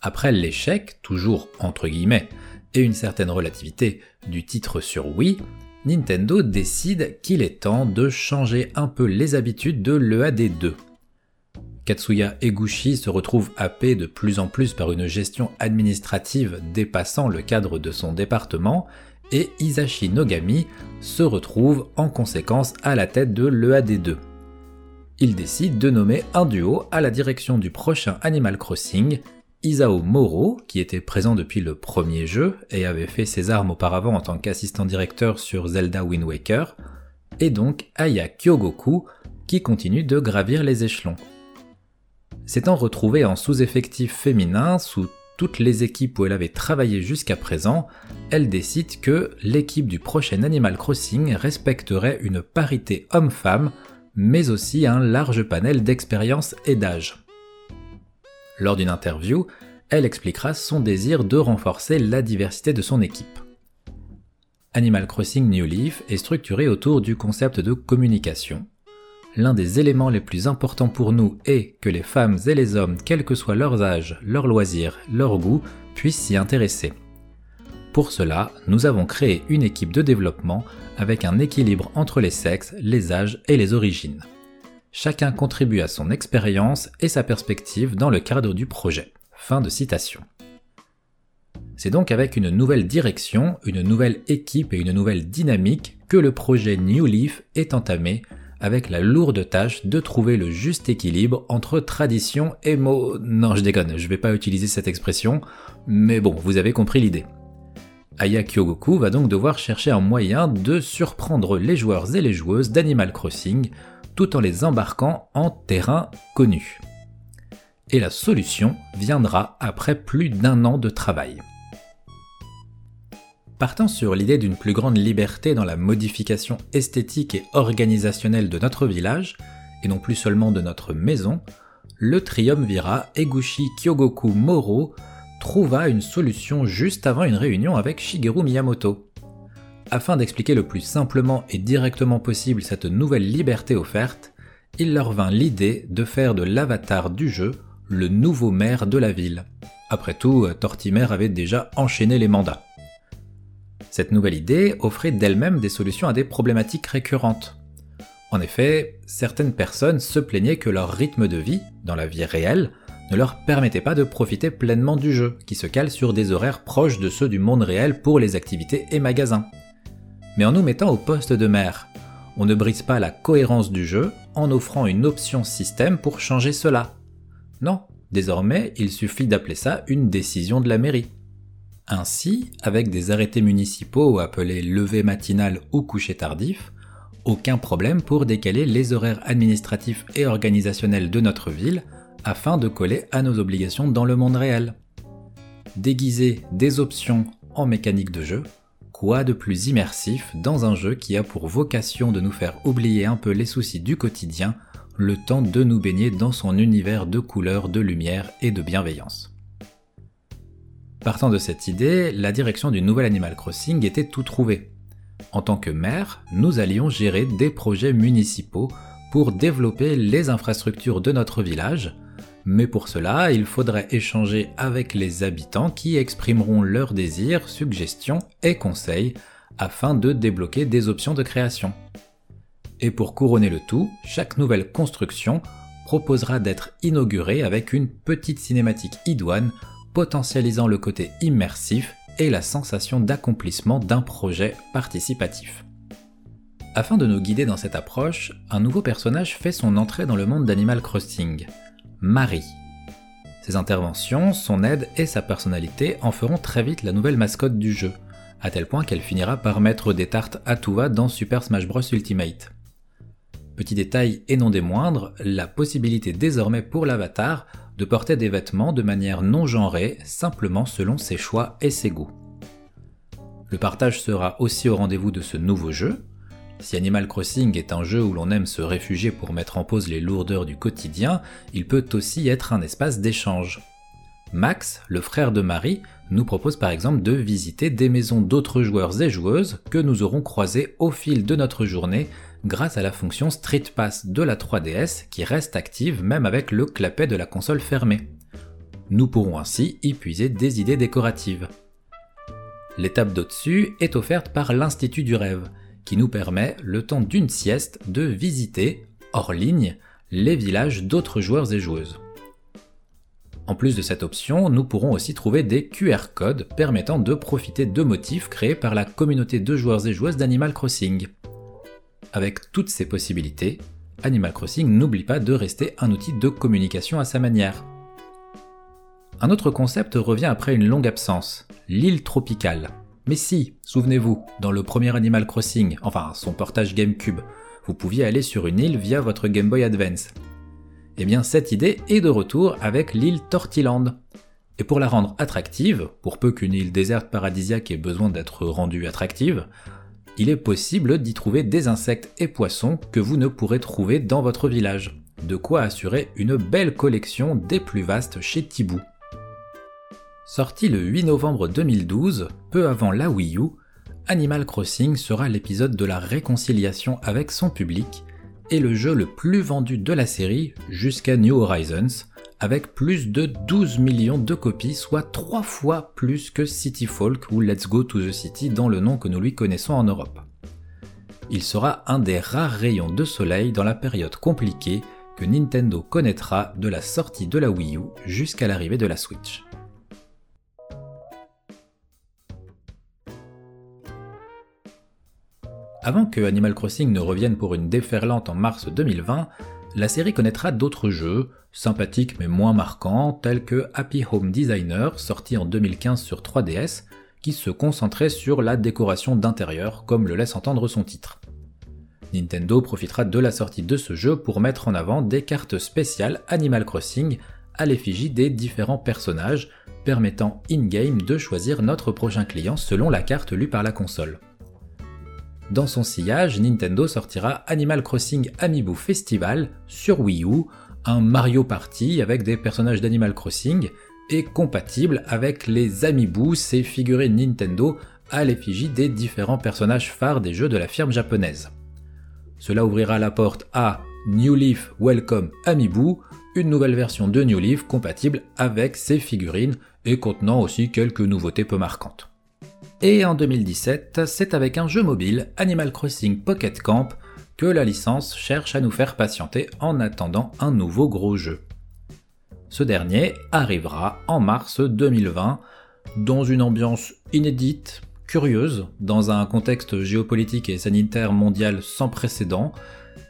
Après l'échec, toujours entre guillemets, et une certaine relativité du titre sur Wii, Nintendo décide qu'il est temps de changer un peu les habitudes de l'EAD2. Katsuya Eguchi se retrouve happé de plus en plus par une gestion administrative dépassant le cadre de son département et Isashi Nogami se retrouve en conséquence à la tête de l'EAD2. Il décide de nommer un duo à la direction du prochain Animal Crossing, Isao Moro, qui était présent depuis le premier jeu et avait fait ses armes auparavant en tant qu'assistant directeur sur Zelda Wind Waker, et donc Aya Kyogoku, qui continue de gravir les échelons. S'étant retrouvée en sous-effectif féminin sous toutes les équipes où elle avait travaillé jusqu'à présent, elle décide que l'équipe du prochain Animal Crossing respecterait une parité homme-femme, mais aussi un large panel d'expérience et d'âge. Lors d'une interview, elle expliquera son désir de renforcer la diversité de son équipe. Animal Crossing New Leaf est structuré autour du concept de communication. L'un des éléments les plus importants pour nous est que les femmes et les hommes, quel que soit leur âge, leur loisir, leur goût, puissent s'y intéresser. Pour cela, nous avons créé une équipe de développement avec un équilibre entre les sexes, les âges et les origines. Chacun contribue à son expérience et sa perspective dans le cadre du projet. Fin de citation. C'est donc avec une nouvelle direction, une nouvelle équipe et une nouvelle dynamique que le projet New Leaf est entamé avec la lourde tâche de trouver le juste équilibre entre tradition et mots. Non, je déconne, je vais pas utiliser cette expression, mais bon, vous avez compris l'idée. Aya Kyogoku va donc devoir chercher un moyen de surprendre les joueurs et les joueuses d'Animal Crossing tout en les embarquant en terrain connu. Et la solution viendra après plus d'un an de travail. Partant sur l'idée d'une plus grande liberté dans la modification esthétique et organisationnelle de notre village, et non plus seulement de notre maison, le triumvirat Eguchi Kyogoku Moro trouva une solution juste avant une réunion avec Shigeru Miyamoto. Afin d'expliquer le plus simplement et directement possible cette nouvelle liberté offerte, il leur vint l'idée de faire de l'avatar du jeu le nouveau maire de la ville. Après tout, Tortimer avait déjà enchaîné les mandats. Cette nouvelle idée offrait d'elle-même des solutions à des problématiques récurrentes. En effet, certaines personnes se plaignaient que leur rythme de vie, dans la vie réelle, ne leur permettait pas de profiter pleinement du jeu, qui se cale sur des horaires proches de ceux du monde réel pour les activités et magasins. Mais en nous mettant au poste de maire, on ne brise pas la cohérence du jeu en offrant une option système pour changer cela. Non, désormais il suffit d'appeler ça une décision de la mairie. Ainsi, avec des arrêtés municipaux appelés levée matinale ou coucher tardif, aucun problème pour décaler les horaires administratifs et organisationnels de notre ville afin de coller à nos obligations dans le monde réel. Déguiser des options en mécanique de jeu, quoi de plus immersif dans un jeu qui a pour vocation de nous faire oublier un peu les soucis du quotidien, le temps de nous baigner dans son univers de couleurs, de lumière et de bienveillance. Partant de cette idée, la direction du nouvel Animal Crossing était tout trouvée. En tant que maire, nous allions gérer des projets municipaux pour développer les infrastructures de notre village, mais pour cela, il faudrait échanger avec les habitants qui exprimeront leurs désirs, suggestions et conseils afin de débloquer des options de création. Et pour couronner le tout, chaque nouvelle construction proposera d'être inaugurée avec une petite cinématique idoine potentialisant le côté immersif et la sensation d'accomplissement d'un projet participatif. Afin de nous guider dans cette approche, un nouveau personnage fait son entrée dans le monde d'Animal Crossing, Marie. Ses interventions, son aide et sa personnalité en feront très vite la nouvelle mascotte du jeu, à tel point qu'elle finira par mettre des tartes à tout va dans Super Smash Bros Ultimate. Petit détail et non des moindres, la possibilité désormais pour l'avatar de porter des vêtements de manière non genrée, simplement selon ses choix et ses goûts. Le partage sera aussi au rendez-vous de ce nouveau jeu. Si Animal Crossing est un jeu où l'on aime se réfugier pour mettre en pause les lourdeurs du quotidien, il peut aussi être un espace d'échange. Max, le frère de Marie, nous propose par exemple de visiter des maisons d'autres joueurs et joueuses que nous aurons croisés au fil de notre journée grâce à la fonction Street Pass de la 3DS qui reste active même avec le clapet de la console fermée. Nous pourrons ainsi y puiser des idées décoratives. L'étape d'au-dessus est offerte par l'Institut du rêve, qui nous permet, le temps d'une sieste, de visiter, hors ligne, les villages d'autres joueurs et joueuses. En plus de cette option, nous pourrons aussi trouver des QR codes permettant de profiter de motifs créés par la communauté de joueurs et joueuses d'Animal Crossing. Avec toutes ces possibilités, Animal Crossing n'oublie pas de rester un outil de communication à sa manière. Un autre concept revient après une longue absence, l'île tropicale. Mais si, souvenez-vous, dans le premier Animal Crossing, enfin son portage GameCube, vous pouviez aller sur une île via votre Game Boy Advance. Eh bien cette idée est de retour avec l'île Tortiland. Et pour la rendre attractive, pour peu qu'une île déserte paradisiaque ait besoin d'être rendue attractive, il est possible d'y trouver des insectes et poissons que vous ne pourrez trouver dans votre village. De quoi assurer une belle collection des plus vastes chez Tibou. Sorti le 8 novembre 2012, peu avant la Wii U, Animal Crossing sera l'épisode de la réconciliation avec son public et le jeu le plus vendu de la série jusqu'à New Horizons, avec plus de 12 millions de copies, soit 3 fois plus que City Folk ou Let's Go to the City dans le nom que nous lui connaissons en Europe. Il sera un des rares rayons de soleil dans la période compliquée que Nintendo connaîtra de la sortie de la Wii U jusqu'à l'arrivée de la Switch. Avant que Animal Crossing ne revienne pour une déferlante en mars 2020, la série connaîtra d'autres jeux, sympathiques mais moins marquants, tels que Happy Home Designer, sorti en 2015 sur 3DS, qui se concentrait sur la décoration d'intérieur, comme le laisse entendre son titre. Nintendo profitera de la sortie de ce jeu pour mettre en avant des cartes spéciales Animal Crossing à l'effigie des différents personnages, permettant in-game de choisir notre prochain client selon la carte lue par la console. Dans son sillage, Nintendo sortira Animal Crossing Amiibo Festival sur Wii U, un Mario Party avec des personnages d'Animal Crossing et compatible avec les Amiibo, ces figurines Nintendo à l'effigie des différents personnages phares des jeux de la firme japonaise. Cela ouvrira la porte à New Leaf Welcome Amiibo, une nouvelle version de New Leaf compatible avec ces figurines et contenant aussi quelques nouveautés peu marquantes. Et en 2017, c'est avec un jeu mobile, Animal Crossing Pocket Camp, que la licence cherche à nous faire patienter en attendant un nouveau gros jeu. Ce dernier arrivera en mars 2020 dans une ambiance inédite, curieuse, dans un contexte géopolitique et sanitaire mondial sans précédent,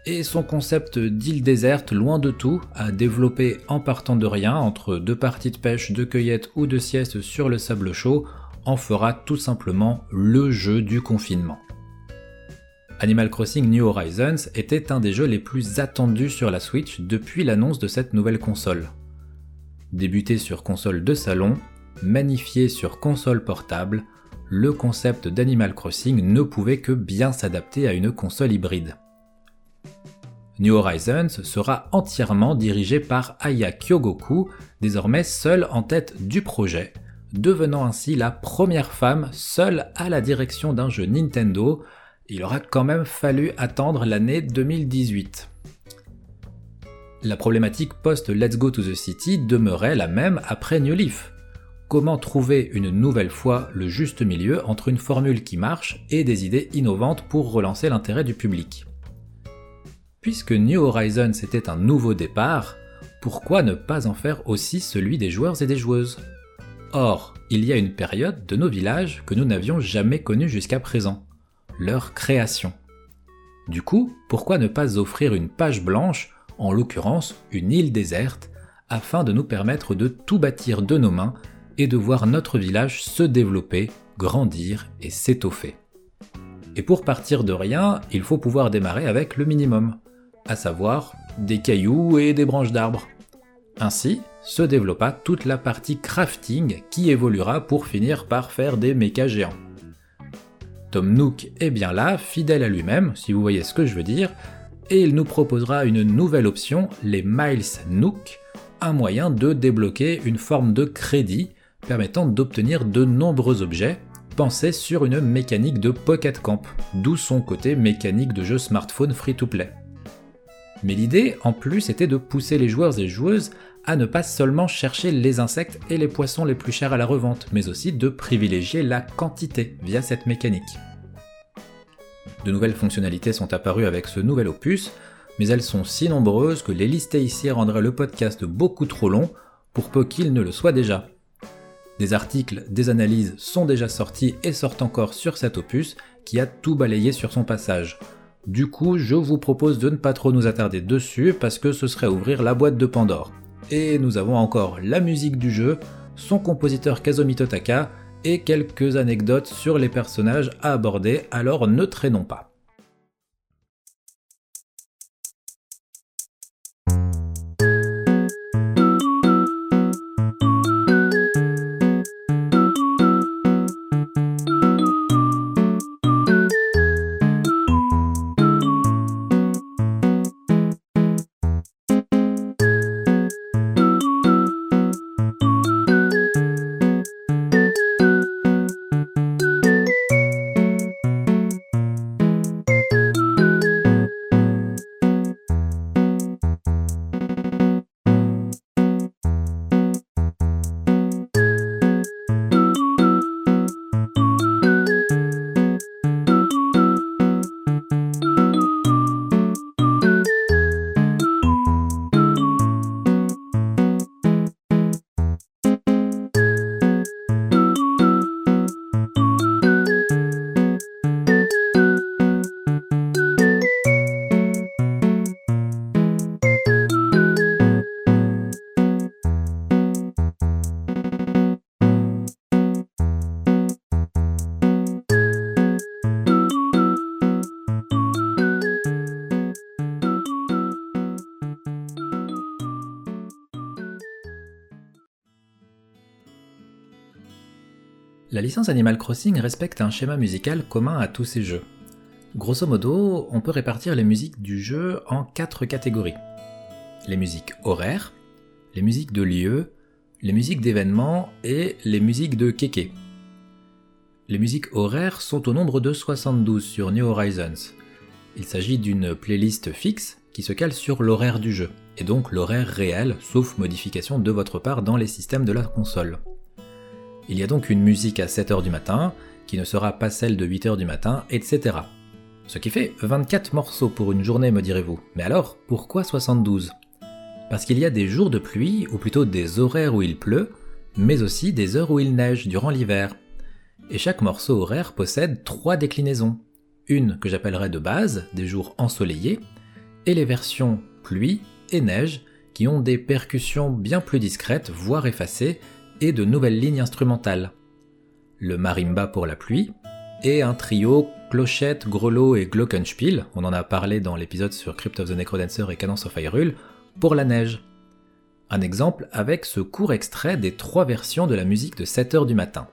et son concept d'île déserte loin de tout, à développer en partant de rien entre deux parties de pêche, de cueillette ou de sieste sur le sable chaud, en fera tout simplement le jeu du confinement. Animal Crossing New Horizons était un des jeux les plus attendus sur la Switch depuis l'annonce de cette nouvelle console. Débuté sur console de salon, magnifié sur console portable, le concept d'Animal Crossing ne pouvait que bien s'adapter à une console hybride. New Horizons sera entièrement dirigé par Aya Kyogoku, désormais seule en tête du projet, devenant ainsi la première femme seule à la direction d'un jeu Nintendo. Il aura quand même fallu attendre l'année 2018. La problématique post-Let's Go to the City demeurait la même après New Leaf. Comment trouver une nouvelle fois le juste milieu entre une formule qui marche et des idées innovantes pour relancer l'intérêt du public? Puisque New Horizons était un nouveau départ, pourquoi ne pas en faire aussi celui des joueurs et des joueuses? Or, il y a une période de nos villages que nous n'avions jamais connue jusqu'à présent, leur création. Du coup, pourquoi ne pas offrir une page blanche, en l'occurrence une île déserte, afin de nous permettre de tout bâtir de nos mains et de voir notre village se développer, grandir et s'étoffer. Et pour partir de rien, il faut pouvoir démarrer avec le minimum, à savoir des cailloux et des branches d'arbres. Ainsi se développa toute la partie crafting qui évoluera pour finir par faire des mechas géants. Tom Nook est bien là, fidèle à lui-même, si vous voyez ce que je veux dire, et il nous proposera une nouvelle option, les Miles Nook, un moyen de débloquer une forme de crédit permettant d'obtenir de nombreux objets pensés sur une mécanique de Pocket Camp, d'où son côté mécanique de jeu smartphone free-to-play. Mais l'idée, en plus, était de pousser les joueurs et joueuses à ne pas seulement chercher les insectes et les poissons les plus chers à la revente, mais aussi de privilégier la quantité via cette mécanique. De nouvelles fonctionnalités sont apparues avec ce nouvel opus, mais elles sont si nombreuses que les lister ici rendrait le podcast beaucoup trop long pour peu qu'il ne le soit déjà. Des articles, des analyses sont déjà sortis et sortent encore sur cet opus qui a tout balayé sur son passage. Du coup, je vous propose de ne pas trop nous attarder dessus parce que ce serait ouvrir la boîte de Pandore. Et nous avons encore la musique du jeu, son compositeur Kazumi Totaka et quelques anecdotes sur les personnages à aborder, alors ne traînons pas. La licence Animal Crossing respecte un schéma musical commun à tous ces jeux. Grosso modo, on peut répartir les musiques du jeu en quatre catégories. Les musiques horaires, les musiques de lieu, les musiques d'événements et les musiques de kéké. Les musiques horaires sont au nombre de 72 sur New Horizons. Il s'agit d'une playlist fixe qui se cale sur l'horaire du jeu, et donc l'horaire réel, sauf modification de votre part dans les systèmes de la console. Il y a donc une musique à 7h du matin, qui ne sera pas celle de 8h du matin, etc. Ce qui fait 24 morceaux pour une journée, me direz-vous. Mais alors, pourquoi 72 Parce qu'il y a des jours de pluie, ou plutôt des horaires où il pleut, mais aussi des heures où il neige durant l'hiver. Et chaque morceau horaire possède trois déclinaisons. Une que j'appellerai de base, des jours ensoleillés, et les versions pluie et neige, qui ont des percussions bien plus discrètes, voire effacées, de nouvelles lignes instrumentales. Le marimba pour la pluie, et un trio clochette, grelot et glockenspiel, on en a parlé dans l'épisode sur Crypt of the Necrodancer et Cadence of Hyrule, pour la neige. Un exemple avec ce court extrait des trois versions de la musique de 7h du matin.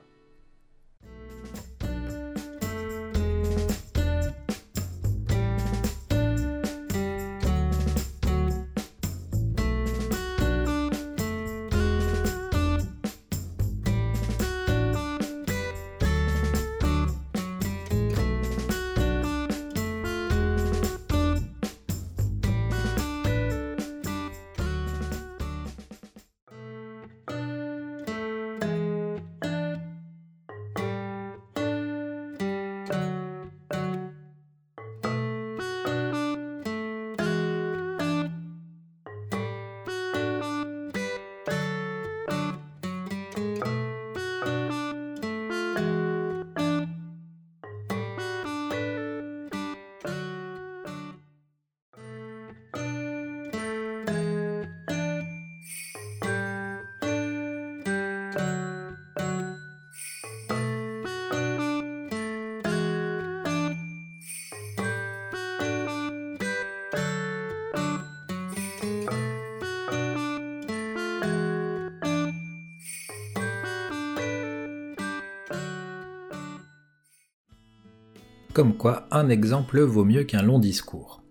Comme quoi, un exemple vaut mieux qu'un long discours.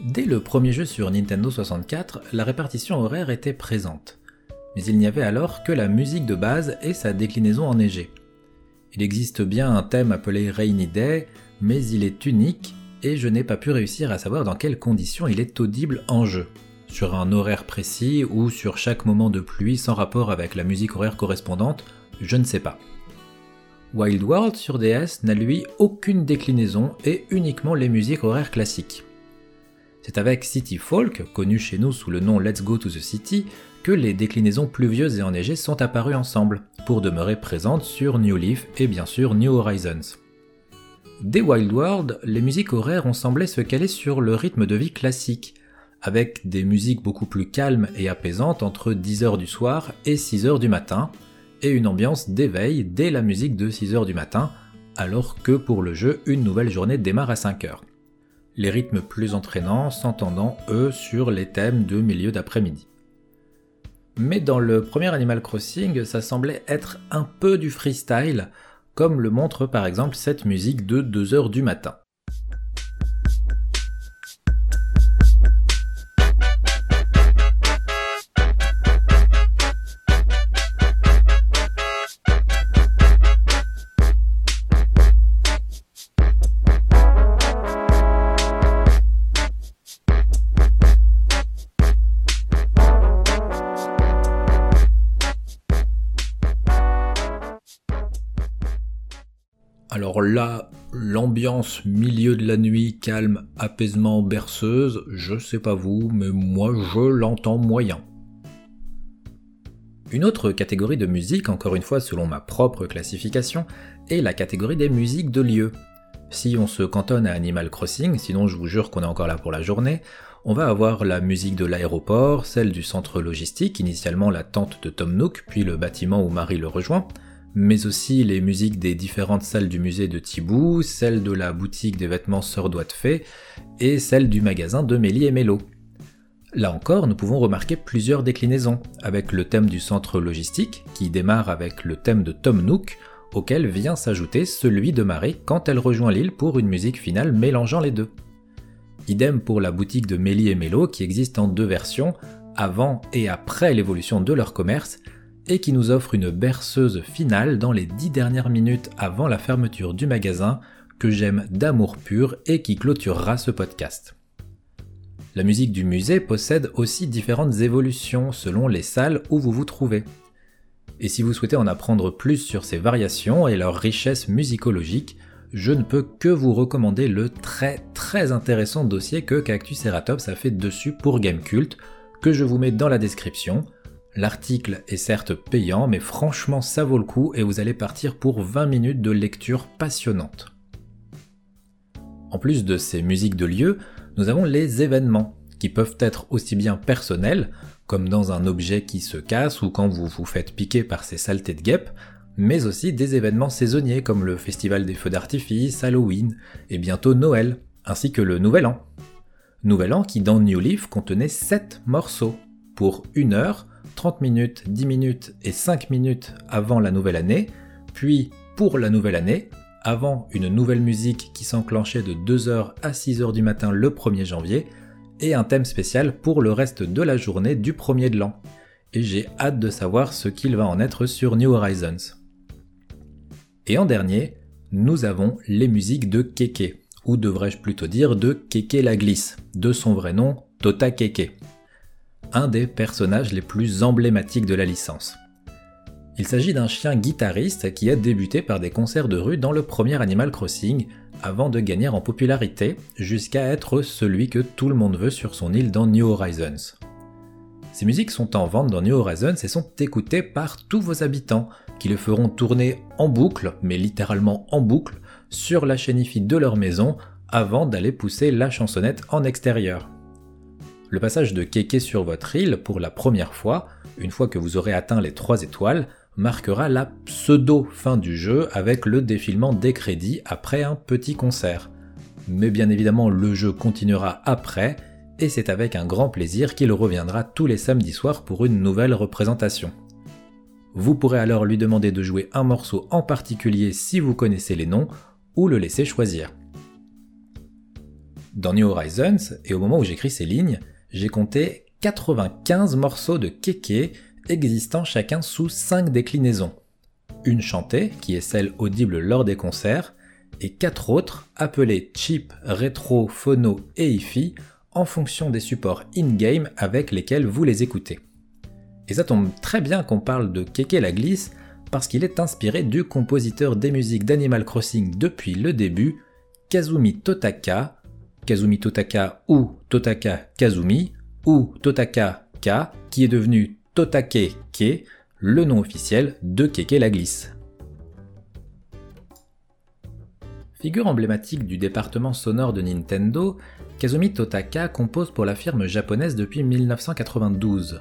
Dès le premier jeu sur Nintendo 64, la répartition horaire était présente, mais il n'y avait alors que la musique de base et sa déclinaison enneigée. Il existe bien un thème appelé Rainy Day, mais il est unique et je n'ai pas pu réussir à savoir dans quelles conditions il est audible en jeu. Sur un horaire précis ou sur chaque moment de pluie sans rapport avec la musique horaire correspondante, je ne sais pas. Wild World sur DS n'a lui aucune déclinaison et uniquement les musiques horaires classiques. C'est avec City Folk, connu chez nous sous le nom Let's Go to the City, que les déclinaisons pluvieuses et enneigées sont apparues ensemble, pour demeurer présentes sur New Leaf et bien sûr New Horizons. Dès Wild World, les musiques horaires ont semblé se caler sur le rythme de vie classique, avec des musiques beaucoup plus calmes et apaisantes entre 10h du soir et 6h du matin, et une ambiance d'éveil dès la musique de 6h du matin, alors que pour le jeu, une nouvelle journée démarre à 5h. Les rythmes plus entraînants s'entendant, eux, sur les thèmes de milieu d'après-midi. Mais dans le premier Animal Crossing, ça semblait être un peu du freestyle, comme le montre par exemple cette musique de 2h du matin. Alors là, l'ambiance milieu de la nuit, calme, apaisement, berceuse, je sais pas vous, mais moi je l'entends moyen. Une autre catégorie de musique, encore une fois selon ma propre classification, est la catégorie des musiques de lieu. Si on se cantonne à Animal Crossing, sinon je vous jure qu'on est encore là pour la journée, on va avoir la musique de l'aéroport, celle du centre logistique, initialement la tente de Tom Nook, puis le bâtiment où Marie le rejoint, mais aussi les musiques des différentes salles du musée de Thibou, celle de la boutique des vêtements Sœur Doigt de et celle du magasin de Mélie et Mélo. Là encore, nous pouvons remarquer plusieurs déclinaisons, avec le thème du centre logistique, qui démarre avec le thème de Tom Nook, auquel vient s'ajouter celui de Marie quand elle rejoint l'île pour une musique finale mélangeant les deux. Idem pour la boutique de Mélie et Mélo qui existe en deux versions, avant et après l'évolution de leur commerce, et qui nous offre une berceuse finale dans les dix dernières minutes avant la fermeture du magasin que j'aime d'amour pur et qui clôturera ce podcast. La musique du musée possède aussi différentes évolutions selon les salles où vous vous trouvez. Et si vous souhaitez en apprendre plus sur ces variations et leur richesse musicologique, je ne peux que vous recommander le très très intéressant dossier que Cactus Ceratops a fait dessus pour Gamecult, que je vous mets dans la description, L'article est certes payant, mais franchement ça vaut le coup et vous allez partir pour 20 minutes de lecture passionnante. En plus de ces musiques de lieu, nous avons les événements, qui peuvent être aussi bien personnels, comme dans un objet qui se casse ou quand vous vous faites piquer par ces saletés de guêpes, mais aussi des événements saisonniers comme le Festival des Feux d'artifice, Halloween et bientôt Noël, ainsi que le Nouvel An. Nouvel An qui dans New Leaf contenait 7 morceaux, pour une heure, 30 minutes, 10 minutes et 5 minutes avant la nouvelle année, puis pour la nouvelle année, avant une nouvelle musique qui s'enclenchait de 2h à 6h du matin le 1er janvier, et un thème spécial pour le reste de la journée du premier de l'an. Et j'ai hâte de savoir ce qu'il va en être sur New Horizons. Et en dernier, nous avons les musiques de Keke, ou devrais-je plutôt dire de Keke la Glisse, de son vrai nom Tota Keke un des personnages les plus emblématiques de la licence. Il s'agit d'un chien guitariste qui a débuté par des concerts de rue dans le premier Animal Crossing, avant de gagner en popularité jusqu'à être celui que tout le monde veut sur son île dans New Horizons. Ces musiques sont en vente dans New Horizons et sont écoutées par tous vos habitants, qui le feront tourner en boucle, mais littéralement en boucle, sur la chaîne de leur maison avant d'aller pousser la chansonnette en extérieur. Le passage de Keke sur votre île pour la première fois, une fois que vous aurez atteint les 3 étoiles, marquera la pseudo fin du jeu avec le défilement des crédits après un petit concert. Mais bien évidemment le jeu continuera après, et c'est avec un grand plaisir qu'il reviendra tous les samedis soirs pour une nouvelle représentation. Vous pourrez alors lui demander de jouer un morceau en particulier si vous connaissez les noms, ou le laisser choisir. Dans New Horizons, et au moment où j'écris ces lignes, j'ai compté 95 morceaux de kéké existant chacun sous 5 déclinaisons. Une chantée, qui est celle audible lors des concerts, et quatre autres, appelées cheap, rétro, phono et hi-fi, en fonction des supports in-game avec lesquels vous les écoutez. Et ça tombe très bien qu'on parle de Keke la glisse, parce qu'il est inspiré du compositeur des musiques d'Animal Crossing depuis le début, Kazumi Totaka, Kazumi Totaka ou Totaka Kazumi, ou Totaka K, qui est devenu Totake Ke, le nom officiel de Keke la glisse. Figure emblématique du département sonore de Nintendo, Kazumi Totaka compose pour la firme japonaise depuis 1992.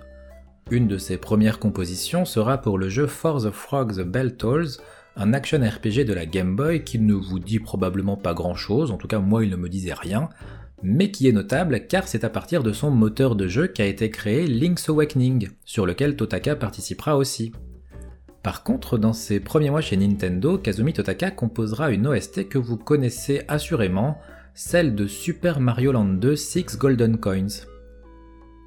Une de ses premières compositions sera pour le jeu For the Frogs Bell Tolls, un action RPG de la Game Boy qui ne vous dit probablement pas grand chose, en tout cas moi il ne me disait rien, mais qui est notable car c'est à partir de son moteur de jeu qu'a été créé Link's Awakening, sur lequel Totaka participera aussi. Par contre, dans ses premiers mois chez Nintendo, Kazumi Totaka composera une OST que vous connaissez assurément, celle de Super Mario Land 2 Six Golden Coins.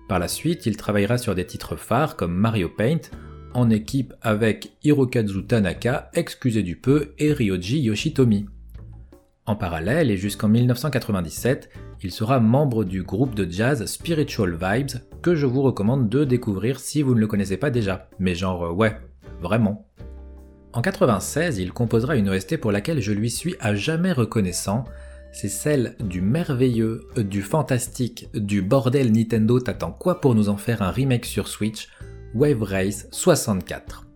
Par la suite, il travaillera sur des titres phares comme Mario Paint, en équipe avec Hirokazu Tanaka, excusez du peu, et Ryoji Yoshitomi. En parallèle, et jusqu'en 1997, il sera membre du groupe de jazz Spiritual Vibes, que je vous recommande de découvrir si vous ne le connaissez pas déjà. Mais genre, euh, ouais, vraiment. En 96, il composera une OST pour laquelle je lui suis à jamais reconnaissant, c'est celle du merveilleux, du fantastique, du bordel Nintendo t'attend quoi pour nous en faire un remake sur Switch, Wave Race 64.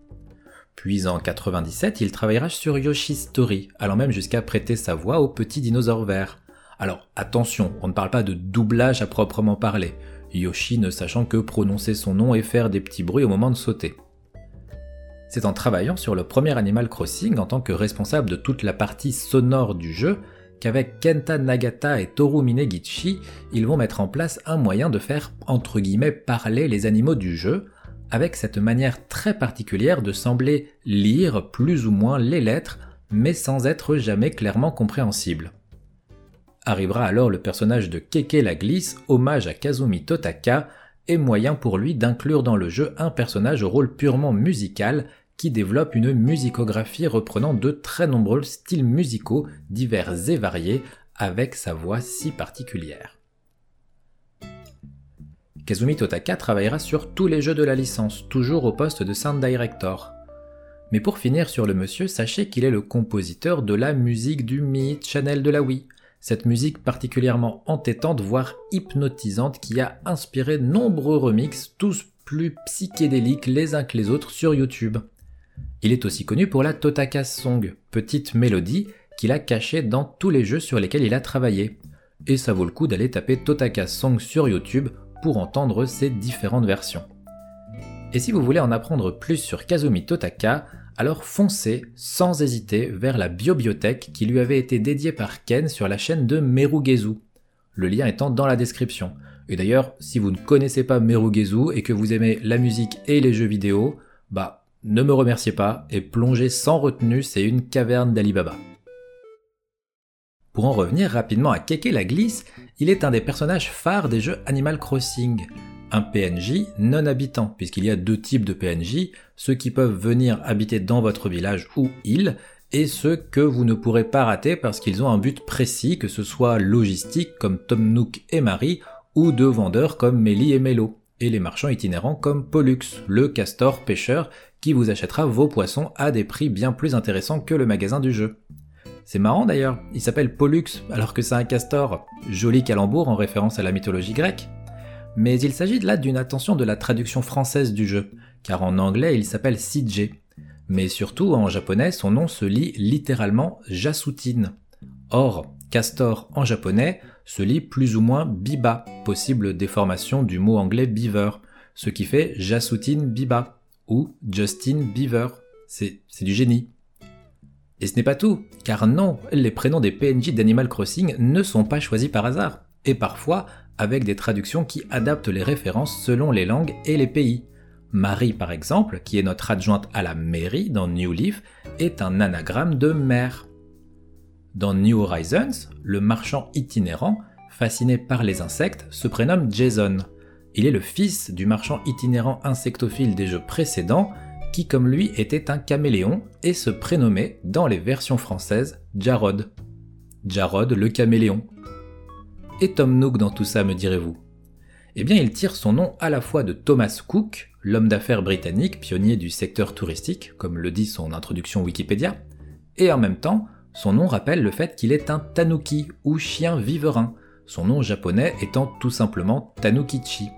Puis en 97, il travaillera sur Yoshi's Story, allant même jusqu'à prêter sa voix au petit dinosaure vert. Alors attention, on ne parle pas de doublage à proprement parler, Yoshi ne sachant que prononcer son nom et faire des petits bruits au moment de sauter. C'est en travaillant sur le premier Animal Crossing en tant que responsable de toute la partie sonore du jeu qu'avec Kenta Nagata et Toru Minegichi, ils vont mettre en place un moyen de faire entre guillemets parler les animaux du jeu, avec cette manière très particulière de sembler lire plus ou moins les lettres, mais sans être jamais clairement compréhensible. Arrivera alors le personnage de Keke la Glisse, hommage à Kazumi Totaka, et moyen pour lui d'inclure dans le jeu un personnage au rôle purement musical qui développe une musicographie reprenant de très nombreux styles musicaux divers et variés avec sa voix si particulière. Kazumi Totaka travaillera sur tous les jeux de la licence, toujours au poste de Sound Director. Mais pour finir sur le monsieur, sachez qu'il est le compositeur de la musique du Meet Channel de la Wii, cette musique particulièrement entêtante, voire hypnotisante, qui a inspiré nombreux remixes, tous plus psychédéliques les uns que les autres sur YouTube. Il est aussi connu pour la Totaka Song, petite mélodie qu'il a cachée dans tous les jeux sur lesquels il a travaillé. Et ça vaut le coup d'aller taper Totaka Song sur YouTube pour entendre ces différentes versions. Et si vous voulez en apprendre plus sur Kazumi Totaka, alors foncez sans hésiter vers la bibliothèque qui lui avait été dédiée par Ken sur la chaîne de Merugezu, le lien étant dans la description. Et d'ailleurs, si vous ne connaissez pas Merugezu et que vous aimez la musique et les jeux vidéo, bah ne me remerciez pas et plongez sans retenue, c'est une caverne d'Alibaba. Pour en revenir rapidement à Keke la Glisse, il est un des personnages phares des jeux Animal Crossing. Un PNJ non habitant, puisqu'il y a deux types de PNJ, ceux qui peuvent venir habiter dans votre village ou île, et ceux que vous ne pourrez pas rater parce qu'ils ont un but précis, que ce soit logistique comme Tom Nook et Marie, ou de vendeurs comme Melly et Melo, et les marchands itinérants comme Pollux, le castor pêcheur qui vous achètera vos poissons à des prix bien plus intéressants que le magasin du jeu. C'est marrant d'ailleurs, il s'appelle Pollux alors que c'est un castor. Joli calembour en référence à la mythologie grecque. Mais il s'agit là d'une attention de la traduction française du jeu, car en anglais il s'appelle CJ. Mais surtout en japonais son nom se lit littéralement Jasutine. Or, castor en japonais se lit plus ou moins biba, possible déformation du mot anglais beaver, ce qui fait Jasutine biba ou Justin Beaver. C'est du génie. Et ce n'est pas tout, car non, les prénoms des PNJ d'Animal Crossing ne sont pas choisis par hasard, et parfois avec des traductions qui adaptent les références selon les langues et les pays. Marie, par exemple, qui est notre adjointe à la mairie dans New Leaf, est un anagramme de mère. Dans New Horizons, le marchand itinérant, fasciné par les insectes, se prénomme Jason. Il est le fils du marchand itinérant insectophile des jeux précédents, qui comme lui était un caméléon et se prénommait dans les versions françaises Jarod. Jarod le caméléon. Et Tom Nook dans tout ça, me direz-vous? Eh bien, il tire son nom à la fois de Thomas Cook, l'homme d'affaires britannique, pionnier du secteur touristique, comme le dit son introduction Wikipédia, et en même temps, son nom rappelle le fait qu'il est un tanuki ou chien viverin, son nom japonais étant tout simplement Tanukichi.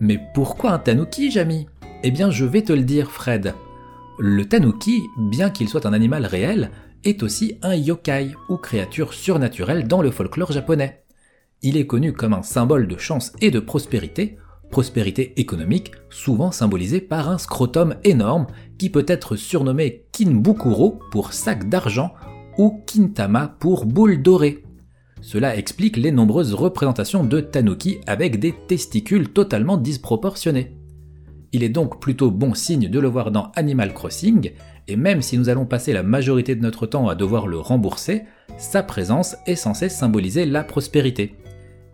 Mais pourquoi un tanuki, Jamy? Eh bien, je vais te le dire, Fred. Le tanuki, bien qu'il soit un animal réel, est aussi un yokai, ou créature surnaturelle dans le folklore japonais. Il est connu comme un symbole de chance et de prospérité, prospérité économique, souvent symbolisée par un scrotum énorme qui peut être surnommé Kinbukuro pour sac d'argent ou Kintama pour boule dorée. Cela explique les nombreuses représentations de tanuki avec des testicules totalement disproportionnés. Il est donc plutôt bon signe de le voir dans Animal Crossing, et même si nous allons passer la majorité de notre temps à devoir le rembourser, sa présence est censée symboliser la prospérité.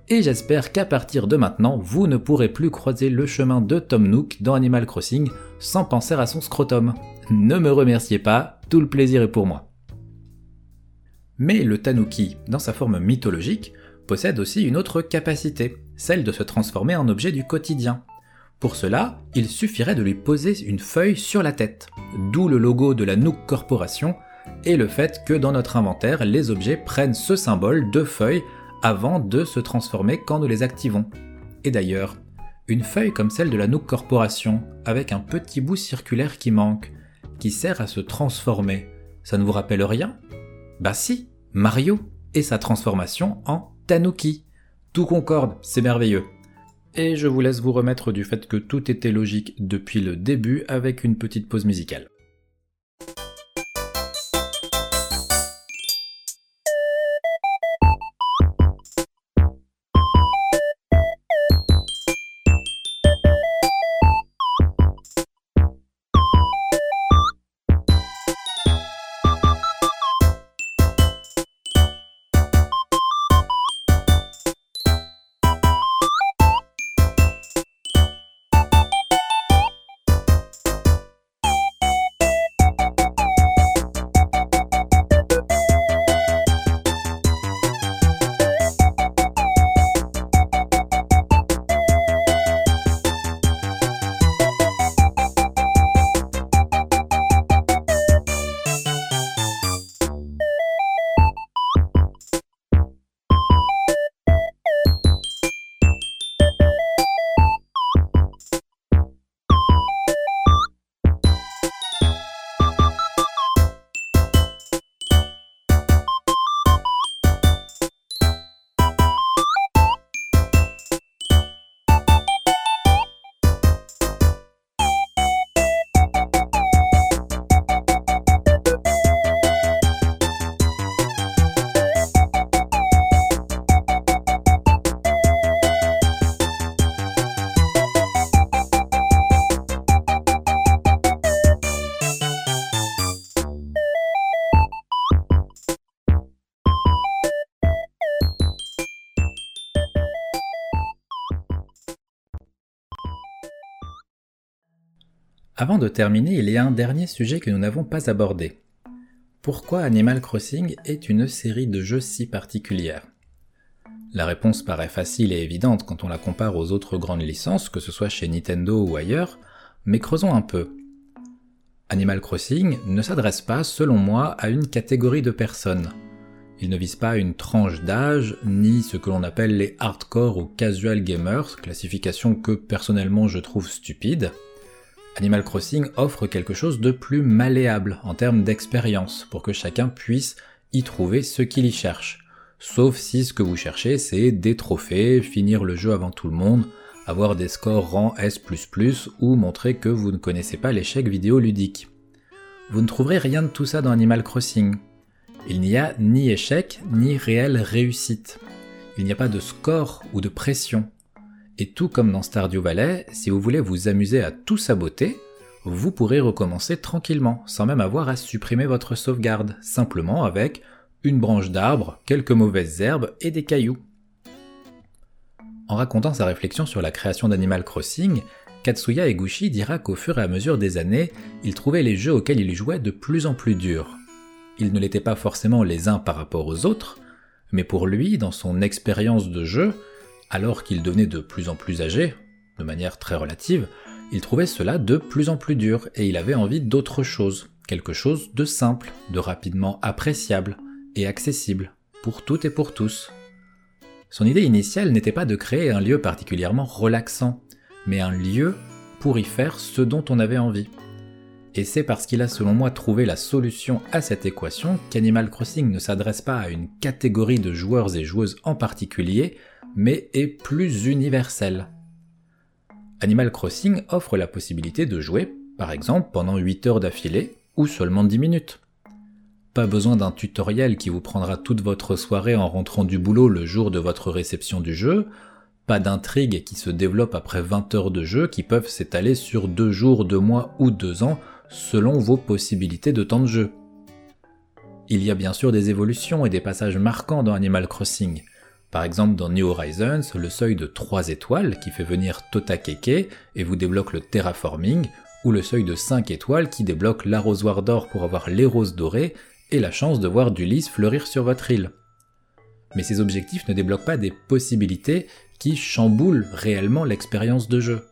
Et j'espère qu'à partir de maintenant, vous ne pourrez plus croiser le chemin de Tom Nook dans Animal Crossing sans penser à son scrotum. Ne me remerciez pas, tout le plaisir est pour moi. Mais le tanuki, dans sa forme mythologique, possède aussi une autre capacité, celle de se transformer en objet du quotidien. Pour cela, il suffirait de lui poser une feuille sur la tête, d'où le logo de la Nook Corporation et le fait que dans notre inventaire, les objets prennent ce symbole de feuille avant de se transformer quand nous les activons. Et d'ailleurs, une feuille comme celle de la Nook Corporation, avec un petit bout circulaire qui manque, qui sert à se transformer, ça ne vous rappelle rien? Bah si, Mario et sa transformation en Tanuki. Tout concorde, c'est merveilleux. Et je vous laisse vous remettre du fait que tout était logique depuis le début avec une petite pause musicale. Avant de terminer, il y a un dernier sujet que nous n'avons pas abordé. Pourquoi Animal Crossing est une série de jeux si particulière? La réponse paraît facile et évidente quand on la compare aux autres grandes licences, que ce soit chez Nintendo ou ailleurs, mais creusons un peu. Animal Crossing ne s'adresse pas, selon moi, à une catégorie de personnes. Il ne vise pas une tranche d'âge, ni ce que l'on appelle les hardcore ou casual gamers, classification que personnellement je trouve stupide. Animal Crossing offre quelque chose de plus malléable en termes d'expérience pour que chacun puisse y trouver ce qu'il y cherche. Sauf si ce que vous cherchez c'est des trophées, finir le jeu avant tout le monde, avoir des scores rang S++ ou montrer que vous ne connaissez pas l'échec vidéoludique. Vous ne trouverez rien de tout ça dans Animal Crossing. Il n'y a ni échec ni réelle réussite. Il n'y a pas de score ou de pression. Et tout comme dans Stardew Valley, si vous voulez vous amuser à tout saboter, vous pourrez recommencer tranquillement, sans même avoir à supprimer votre sauvegarde, simplement avec une branche d'arbre, quelques mauvaises herbes et des cailloux. En racontant sa réflexion sur la création d'Animal Crossing, Katsuya Eguchi dira qu'au fur et à mesure des années, il trouvait les jeux auxquels il jouait de plus en plus durs. Ils ne l'étaient pas forcément les uns par rapport aux autres, mais pour lui, dans son expérience de jeu, alors qu'il devenait de plus en plus âgé, de manière très relative, il trouvait cela de plus en plus dur et il avait envie d'autre chose, quelque chose de simple, de rapidement appréciable et accessible, pour toutes et pour tous. Son idée initiale n'était pas de créer un lieu particulièrement relaxant, mais un lieu pour y faire ce dont on avait envie. Et c'est parce qu'il a selon moi trouvé la solution à cette équation qu'Animal Crossing ne s'adresse pas à une catégorie de joueurs et joueuses en particulier, mais est plus universel. Animal Crossing offre la possibilité de jouer, par exemple, pendant 8 heures d'affilée, ou seulement 10 minutes. Pas besoin d'un tutoriel qui vous prendra toute votre soirée en rentrant du boulot le jour de votre réception du jeu, pas d'intrigue qui se développe après 20 heures de jeu qui peuvent s'étaler sur 2 jours, 2 mois ou 2 ans selon vos possibilités de temps de jeu. Il y a bien sûr des évolutions et des passages marquants dans Animal Crossing. Par exemple dans New Horizons, le seuil de 3 étoiles qui fait venir Tota Keke et vous débloque le terraforming, ou le seuil de 5 étoiles qui débloque l'arrosoir d'or pour avoir les roses dorées et la chance de voir du lys fleurir sur votre île. Mais ces objectifs ne débloquent pas des possibilités qui chamboulent réellement l'expérience de jeu.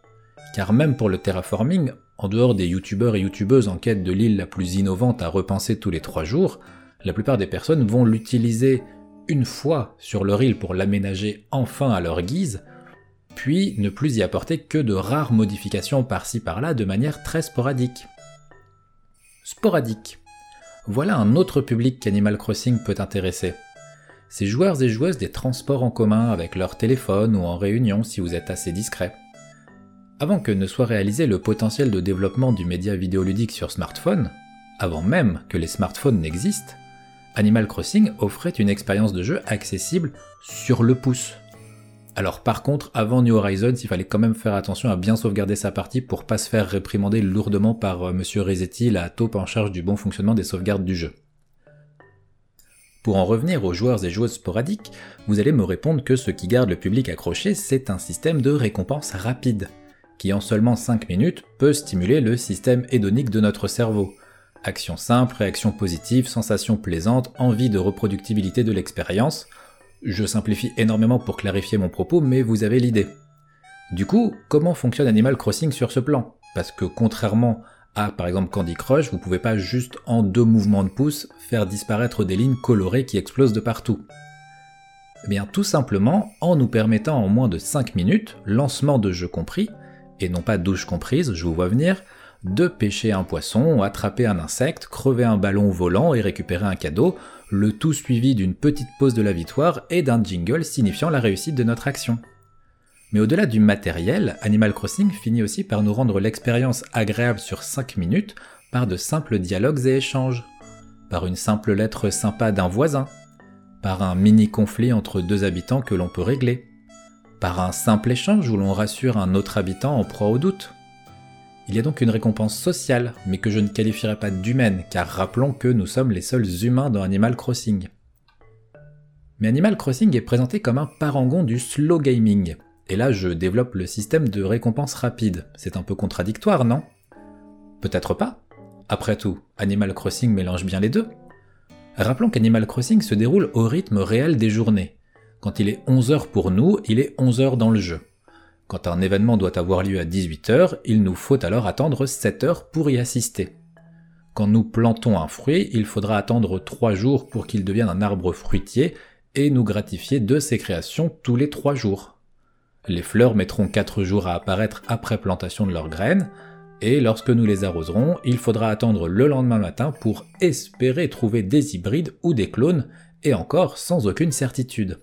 Car même pour le terraforming, en dehors des youtubeurs et youtubeuses en quête de l'île la plus innovante à repenser tous les 3 jours, la plupart des personnes vont l'utiliser une fois sur leur île pour l'aménager enfin à leur guise, puis ne plus y apporter que de rares modifications par-ci par-là de manière très sporadique. Sporadique. Voilà un autre public qu'Animal Crossing peut intéresser. Ces joueurs et joueuses des transports en commun avec leur téléphone ou en réunion si vous êtes assez discret. Avant que ne soit réalisé le potentiel de développement du média vidéoludique sur smartphone, avant même que les smartphones n'existent, Animal Crossing offrait une expérience de jeu accessible sur le pouce, alors par contre, avant New Horizons, il fallait quand même faire attention à bien sauvegarder sa partie pour pas se faire réprimander lourdement par euh, Monsieur Resetti, la taupe en charge du bon fonctionnement des sauvegardes du jeu. Pour en revenir aux joueurs et joueuses sporadiques, vous allez me répondre que ce qui garde le public accroché, c'est un système de récompense rapide, qui en seulement 5 minutes peut stimuler le système hédonique de notre cerveau. Action simple, réaction positive, sensation plaisante, envie de reproductibilité de l'expérience, je simplifie énormément pour clarifier mon propos, mais vous avez l'idée. Du coup, comment fonctionne Animal Crossing sur ce plan? Parce que contrairement à par exemple Candy Crush, vous pouvez pas juste en deux mouvements de pouce faire disparaître des lignes colorées qui explosent de partout. Eh bien tout simplement en nous permettant en moins de 5 minutes, lancement de jeu compris, et non pas douche comprise, je vous vois venir, de pêcher un poisson, attraper un insecte, crever un ballon volant et récupérer un cadeau, le tout suivi d'une petite pause de la victoire et d'un jingle signifiant la réussite de notre action. Mais au-delà du matériel, Animal Crossing finit aussi par nous rendre l'expérience agréable sur 5 minutes par de simples dialogues et échanges, par une simple lettre sympa d'un voisin, par un mini conflit entre deux habitants que l'on peut régler, par un simple échange où l'on rassure un autre habitant en proie au doute, il y a donc une récompense sociale, mais que je ne qualifierais pas d'humaine, car rappelons que nous sommes les seuls humains dans Animal Crossing. Mais Animal Crossing est présenté comme un parangon du slow gaming, et là je développe le système de récompense rapide. C'est un peu contradictoire, non? Peut-être pas. Après tout, Animal Crossing mélange bien les deux. Rappelons qu'Animal Crossing se déroule au rythme réel des journées. Quand il est 11h pour nous, il est 11h dans le jeu. Quand un événement doit avoir lieu à 18h, il nous faut alors attendre 7 heures pour y assister. Quand nous plantons un fruit, il faudra attendre 3 jours pour qu'il devienne un arbre fruitier et nous gratifier de ses créations tous les 3 jours. Les fleurs mettront 4 jours à apparaître après plantation de leurs graines, et lorsque nous les arroserons, il faudra attendre le lendemain matin pour espérer trouver des hybrides ou des clones, et encore sans aucune certitude.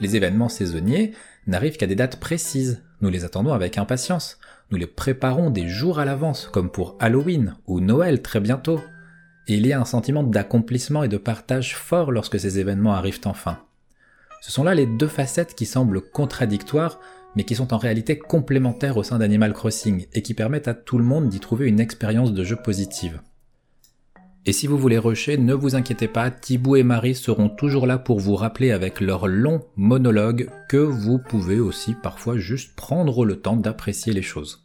Les événements saisonniers, n'arrivent qu'à des dates précises. Nous les attendons avec impatience. Nous les préparons des jours à l'avance, comme pour Halloween ou Noël très bientôt. Et il y a un sentiment d'accomplissement et de partage fort lorsque ces événements arrivent enfin. Ce sont là les deux facettes qui semblent contradictoires, mais qui sont en réalité complémentaires au sein d'Animal Crossing et qui permettent à tout le monde d'y trouver une expérience de jeu positive. Et si vous voulez rusher, ne vous inquiétez pas, Thibaut et Marie seront toujours là pour vous rappeler avec leur long monologue que vous pouvez aussi parfois juste prendre le temps d'apprécier les choses.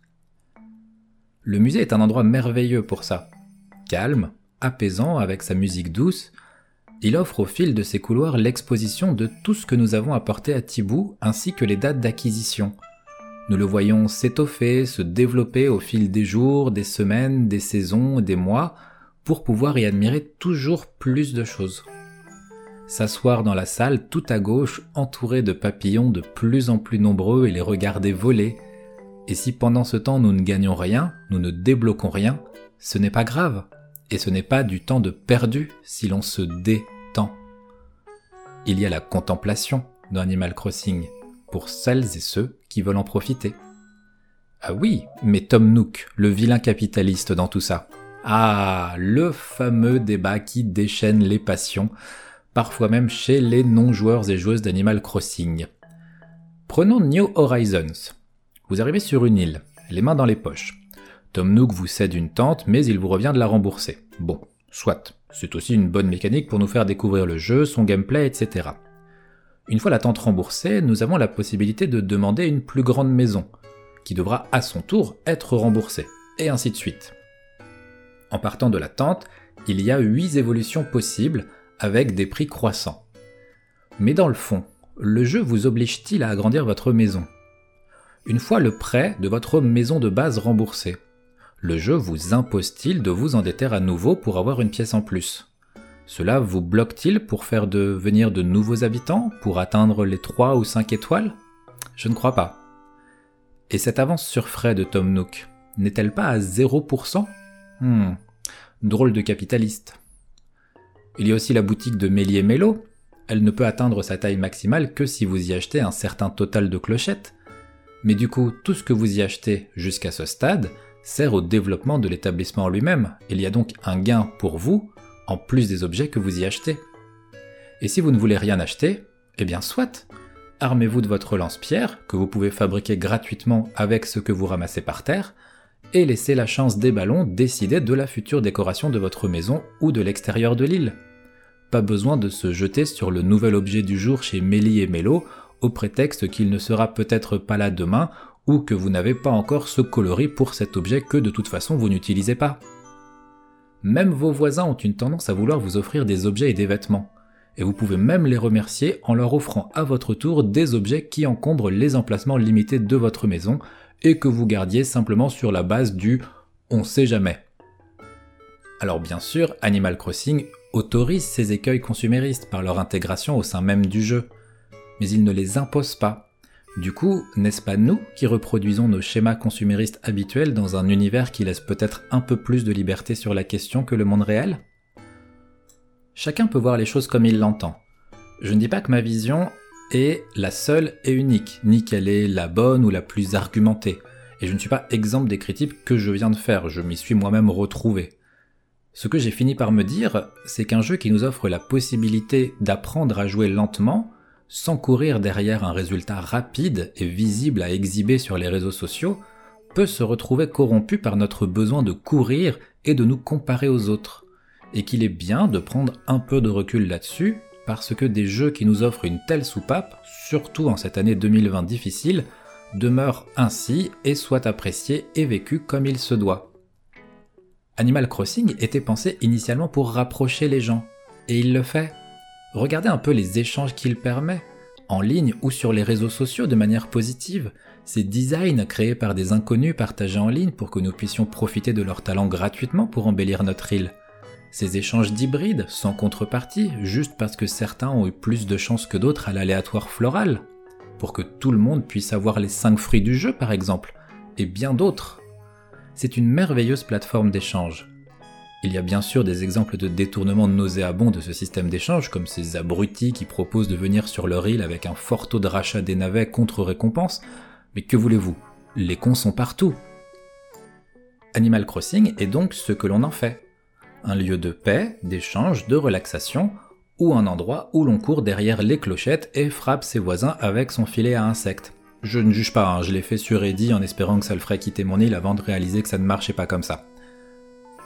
Le musée est un endroit merveilleux pour ça. Calme, apaisant avec sa musique douce, il offre au fil de ses couloirs l'exposition de tout ce que nous avons apporté à Thibaut ainsi que les dates d'acquisition. Nous le voyons s'étoffer, se développer au fil des jours, des semaines, des saisons, des mois, pour pouvoir y admirer toujours plus de choses. S'asseoir dans la salle tout à gauche, entouré de papillons de plus en plus nombreux et les regarder voler. Et si pendant ce temps nous ne gagnons rien, nous ne débloquons rien, ce n'est pas grave. Et ce n'est pas du temps de perdu si l'on se détend. Il y a la contemplation dans Animal Crossing, pour celles et ceux qui veulent en profiter. Ah oui, mais Tom Nook, le vilain capitaliste dans tout ça. Ah, le fameux débat qui déchaîne les passions, parfois même chez les non-joueurs et joueuses d'Animal Crossing. Prenons New Horizons. Vous arrivez sur une île, les mains dans les poches. Tom Nook vous cède une tente, mais il vous revient de la rembourser. Bon, soit. C'est aussi une bonne mécanique pour nous faire découvrir le jeu, son gameplay, etc. Une fois la tente remboursée, nous avons la possibilité de demander une plus grande maison, qui devra à son tour être remboursée, et ainsi de suite. En partant de la tente, il y a 8 évolutions possibles avec des prix croissants. Mais dans le fond, le jeu vous oblige-t-il à agrandir votre maison? Une fois le prêt de votre maison de base remboursé, le jeu vous impose-t-il de vous endetter à nouveau pour avoir une pièce en plus? Cela vous bloque-t-il pour faire devenir de nouveaux habitants, pour atteindre les 3 ou 5 étoiles? Je ne crois pas. Et cette avance sur frais de Tom Nook n'est-elle pas à 0% Hmm, drôle de capitaliste. Il y a aussi la boutique de Mélier Mello. Elle ne peut atteindre sa taille maximale que si vous y achetez un certain total de clochettes. Mais du coup, tout ce que vous y achetez jusqu'à ce stade sert au développement de l'établissement lui-même. Il y a donc un gain pour vous, en plus des objets que vous y achetez. Et si vous ne voulez rien acheter, eh bien soit, armez-vous de votre lance-pierre, que vous pouvez fabriquer gratuitement avec ce que vous ramassez par terre, et laissez la chance des ballons décider de la future décoration de votre maison ou de l'extérieur de l'île. Pas besoin de se jeter sur le nouvel objet du jour chez Mélie et Mélo au prétexte qu'il ne sera peut-être pas là demain ou que vous n'avez pas encore ce coloris pour cet objet que de toute façon vous n'utilisez pas. Même vos voisins ont une tendance à vouloir vous offrir des objets et des vêtements, et vous pouvez même les remercier en leur offrant à votre tour des objets qui encombrent les emplacements limités de votre maison, et que vous gardiez simplement sur la base du on sait jamais. Alors bien sûr, Animal Crossing autorise ces écueils consuméristes par leur intégration au sein même du jeu, mais il ne les impose pas. Du coup, n'est-ce pas nous qui reproduisons nos schémas consuméristes habituels dans un univers qui laisse peut-être un peu plus de liberté sur la question que le monde réel? Chacun peut voir les choses comme il l'entend. Je ne dis pas que ma vision est la seule et unique, ni qu'elle est la bonne ou la plus argumentée. Et je ne suis pas exemple des critiques que je viens de faire, je m'y suis moi-même retrouvé. Ce que j'ai fini par me dire, c'est qu'un jeu qui nous offre la possibilité d'apprendre à jouer lentement, sans courir derrière un résultat rapide et visible à exhiber sur les réseaux sociaux, peut se retrouver corrompu par notre besoin de courir et de nous comparer aux autres. Et qu'il est bien de prendre un peu de recul là-dessus parce que des jeux qui nous offrent une telle soupape, surtout en cette année 2020 difficile, demeurent ainsi et soient appréciés et vécus comme il se doit. Animal Crossing était pensé initialement pour rapprocher les gens, et il le fait. Regardez un peu les échanges qu'il permet, en ligne ou sur les réseaux sociaux de manière positive, ces designs créés par des inconnus partagés en ligne pour que nous puissions profiter de leur talent gratuitement pour embellir notre île. Ces échanges d'hybrides, sans contrepartie, juste parce que certains ont eu plus de chance que d'autres à l'aléatoire floral, pour que tout le monde puisse avoir les 5 fruits du jeu par exemple, et bien d'autres. C'est une merveilleuse plateforme d'échange. Il y a bien sûr des exemples de détournement nauséabonds de ce système d'échange, comme ces abrutis qui proposent de venir sur leur île avec un fort taux de rachat des navets contre récompense, mais que voulez-vous? Les cons sont partout. Animal Crossing est donc ce que l'on en fait un lieu de paix, d'échange, de relaxation, ou un endroit où l'on court derrière les clochettes et frappe ses voisins avec son filet à insectes. Je ne juge pas, hein, je l'ai fait sur Eddie en espérant que ça le ferait quitter mon île avant de réaliser que ça ne marchait pas comme ça.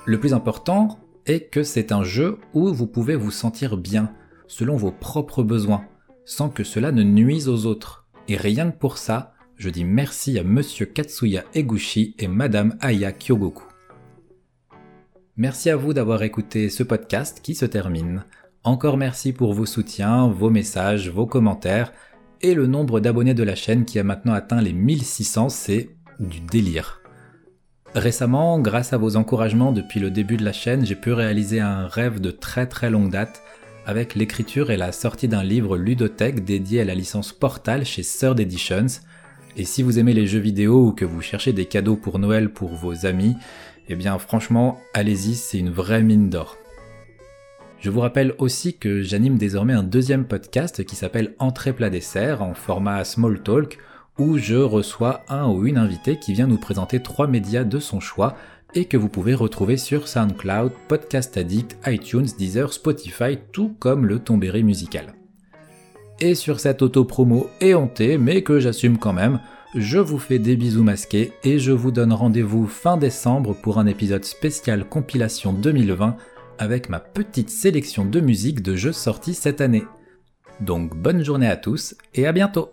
Le plus important est que c'est un jeu où vous pouvez vous sentir bien, selon vos propres besoins, sans que cela ne nuise aux autres. Et rien que pour ça, je dis merci à Monsieur Katsuya Eguchi et Madame Aya Kyogoku. Merci à vous d'avoir écouté ce podcast qui se termine. Encore merci pour vos soutiens, vos messages, vos commentaires et le nombre d'abonnés de la chaîne qui a maintenant atteint les 1600, c'est du délire. Récemment, grâce à vos encouragements depuis le début de la chaîne, j'ai pu réaliser un rêve de très très longue date avec l'écriture et la sortie d'un livre ludothèque dédié à la licence Portal chez Third Editions. Et si vous aimez les jeux vidéo ou que vous cherchez des cadeaux pour Noël pour vos amis, eh bien franchement, allez-y, c'est une vraie mine d'or. Je vous rappelle aussi que j'anime désormais un deuxième podcast qui s'appelle Entrée plat dessert en format small talk où je reçois un ou une invitée qui vient nous présenter trois médias de son choix et que vous pouvez retrouver sur SoundCloud, Podcast Addict, iTunes, Deezer, Spotify, tout comme le tombéry musical. Et sur cette auto-promo éhontée, mais que j'assume quand même, je vous fais des bisous masqués et je vous donne rendez-vous fin décembre pour un épisode spécial compilation 2020 avec ma petite sélection de musique de jeux sortis cette année. Donc bonne journée à tous et à bientôt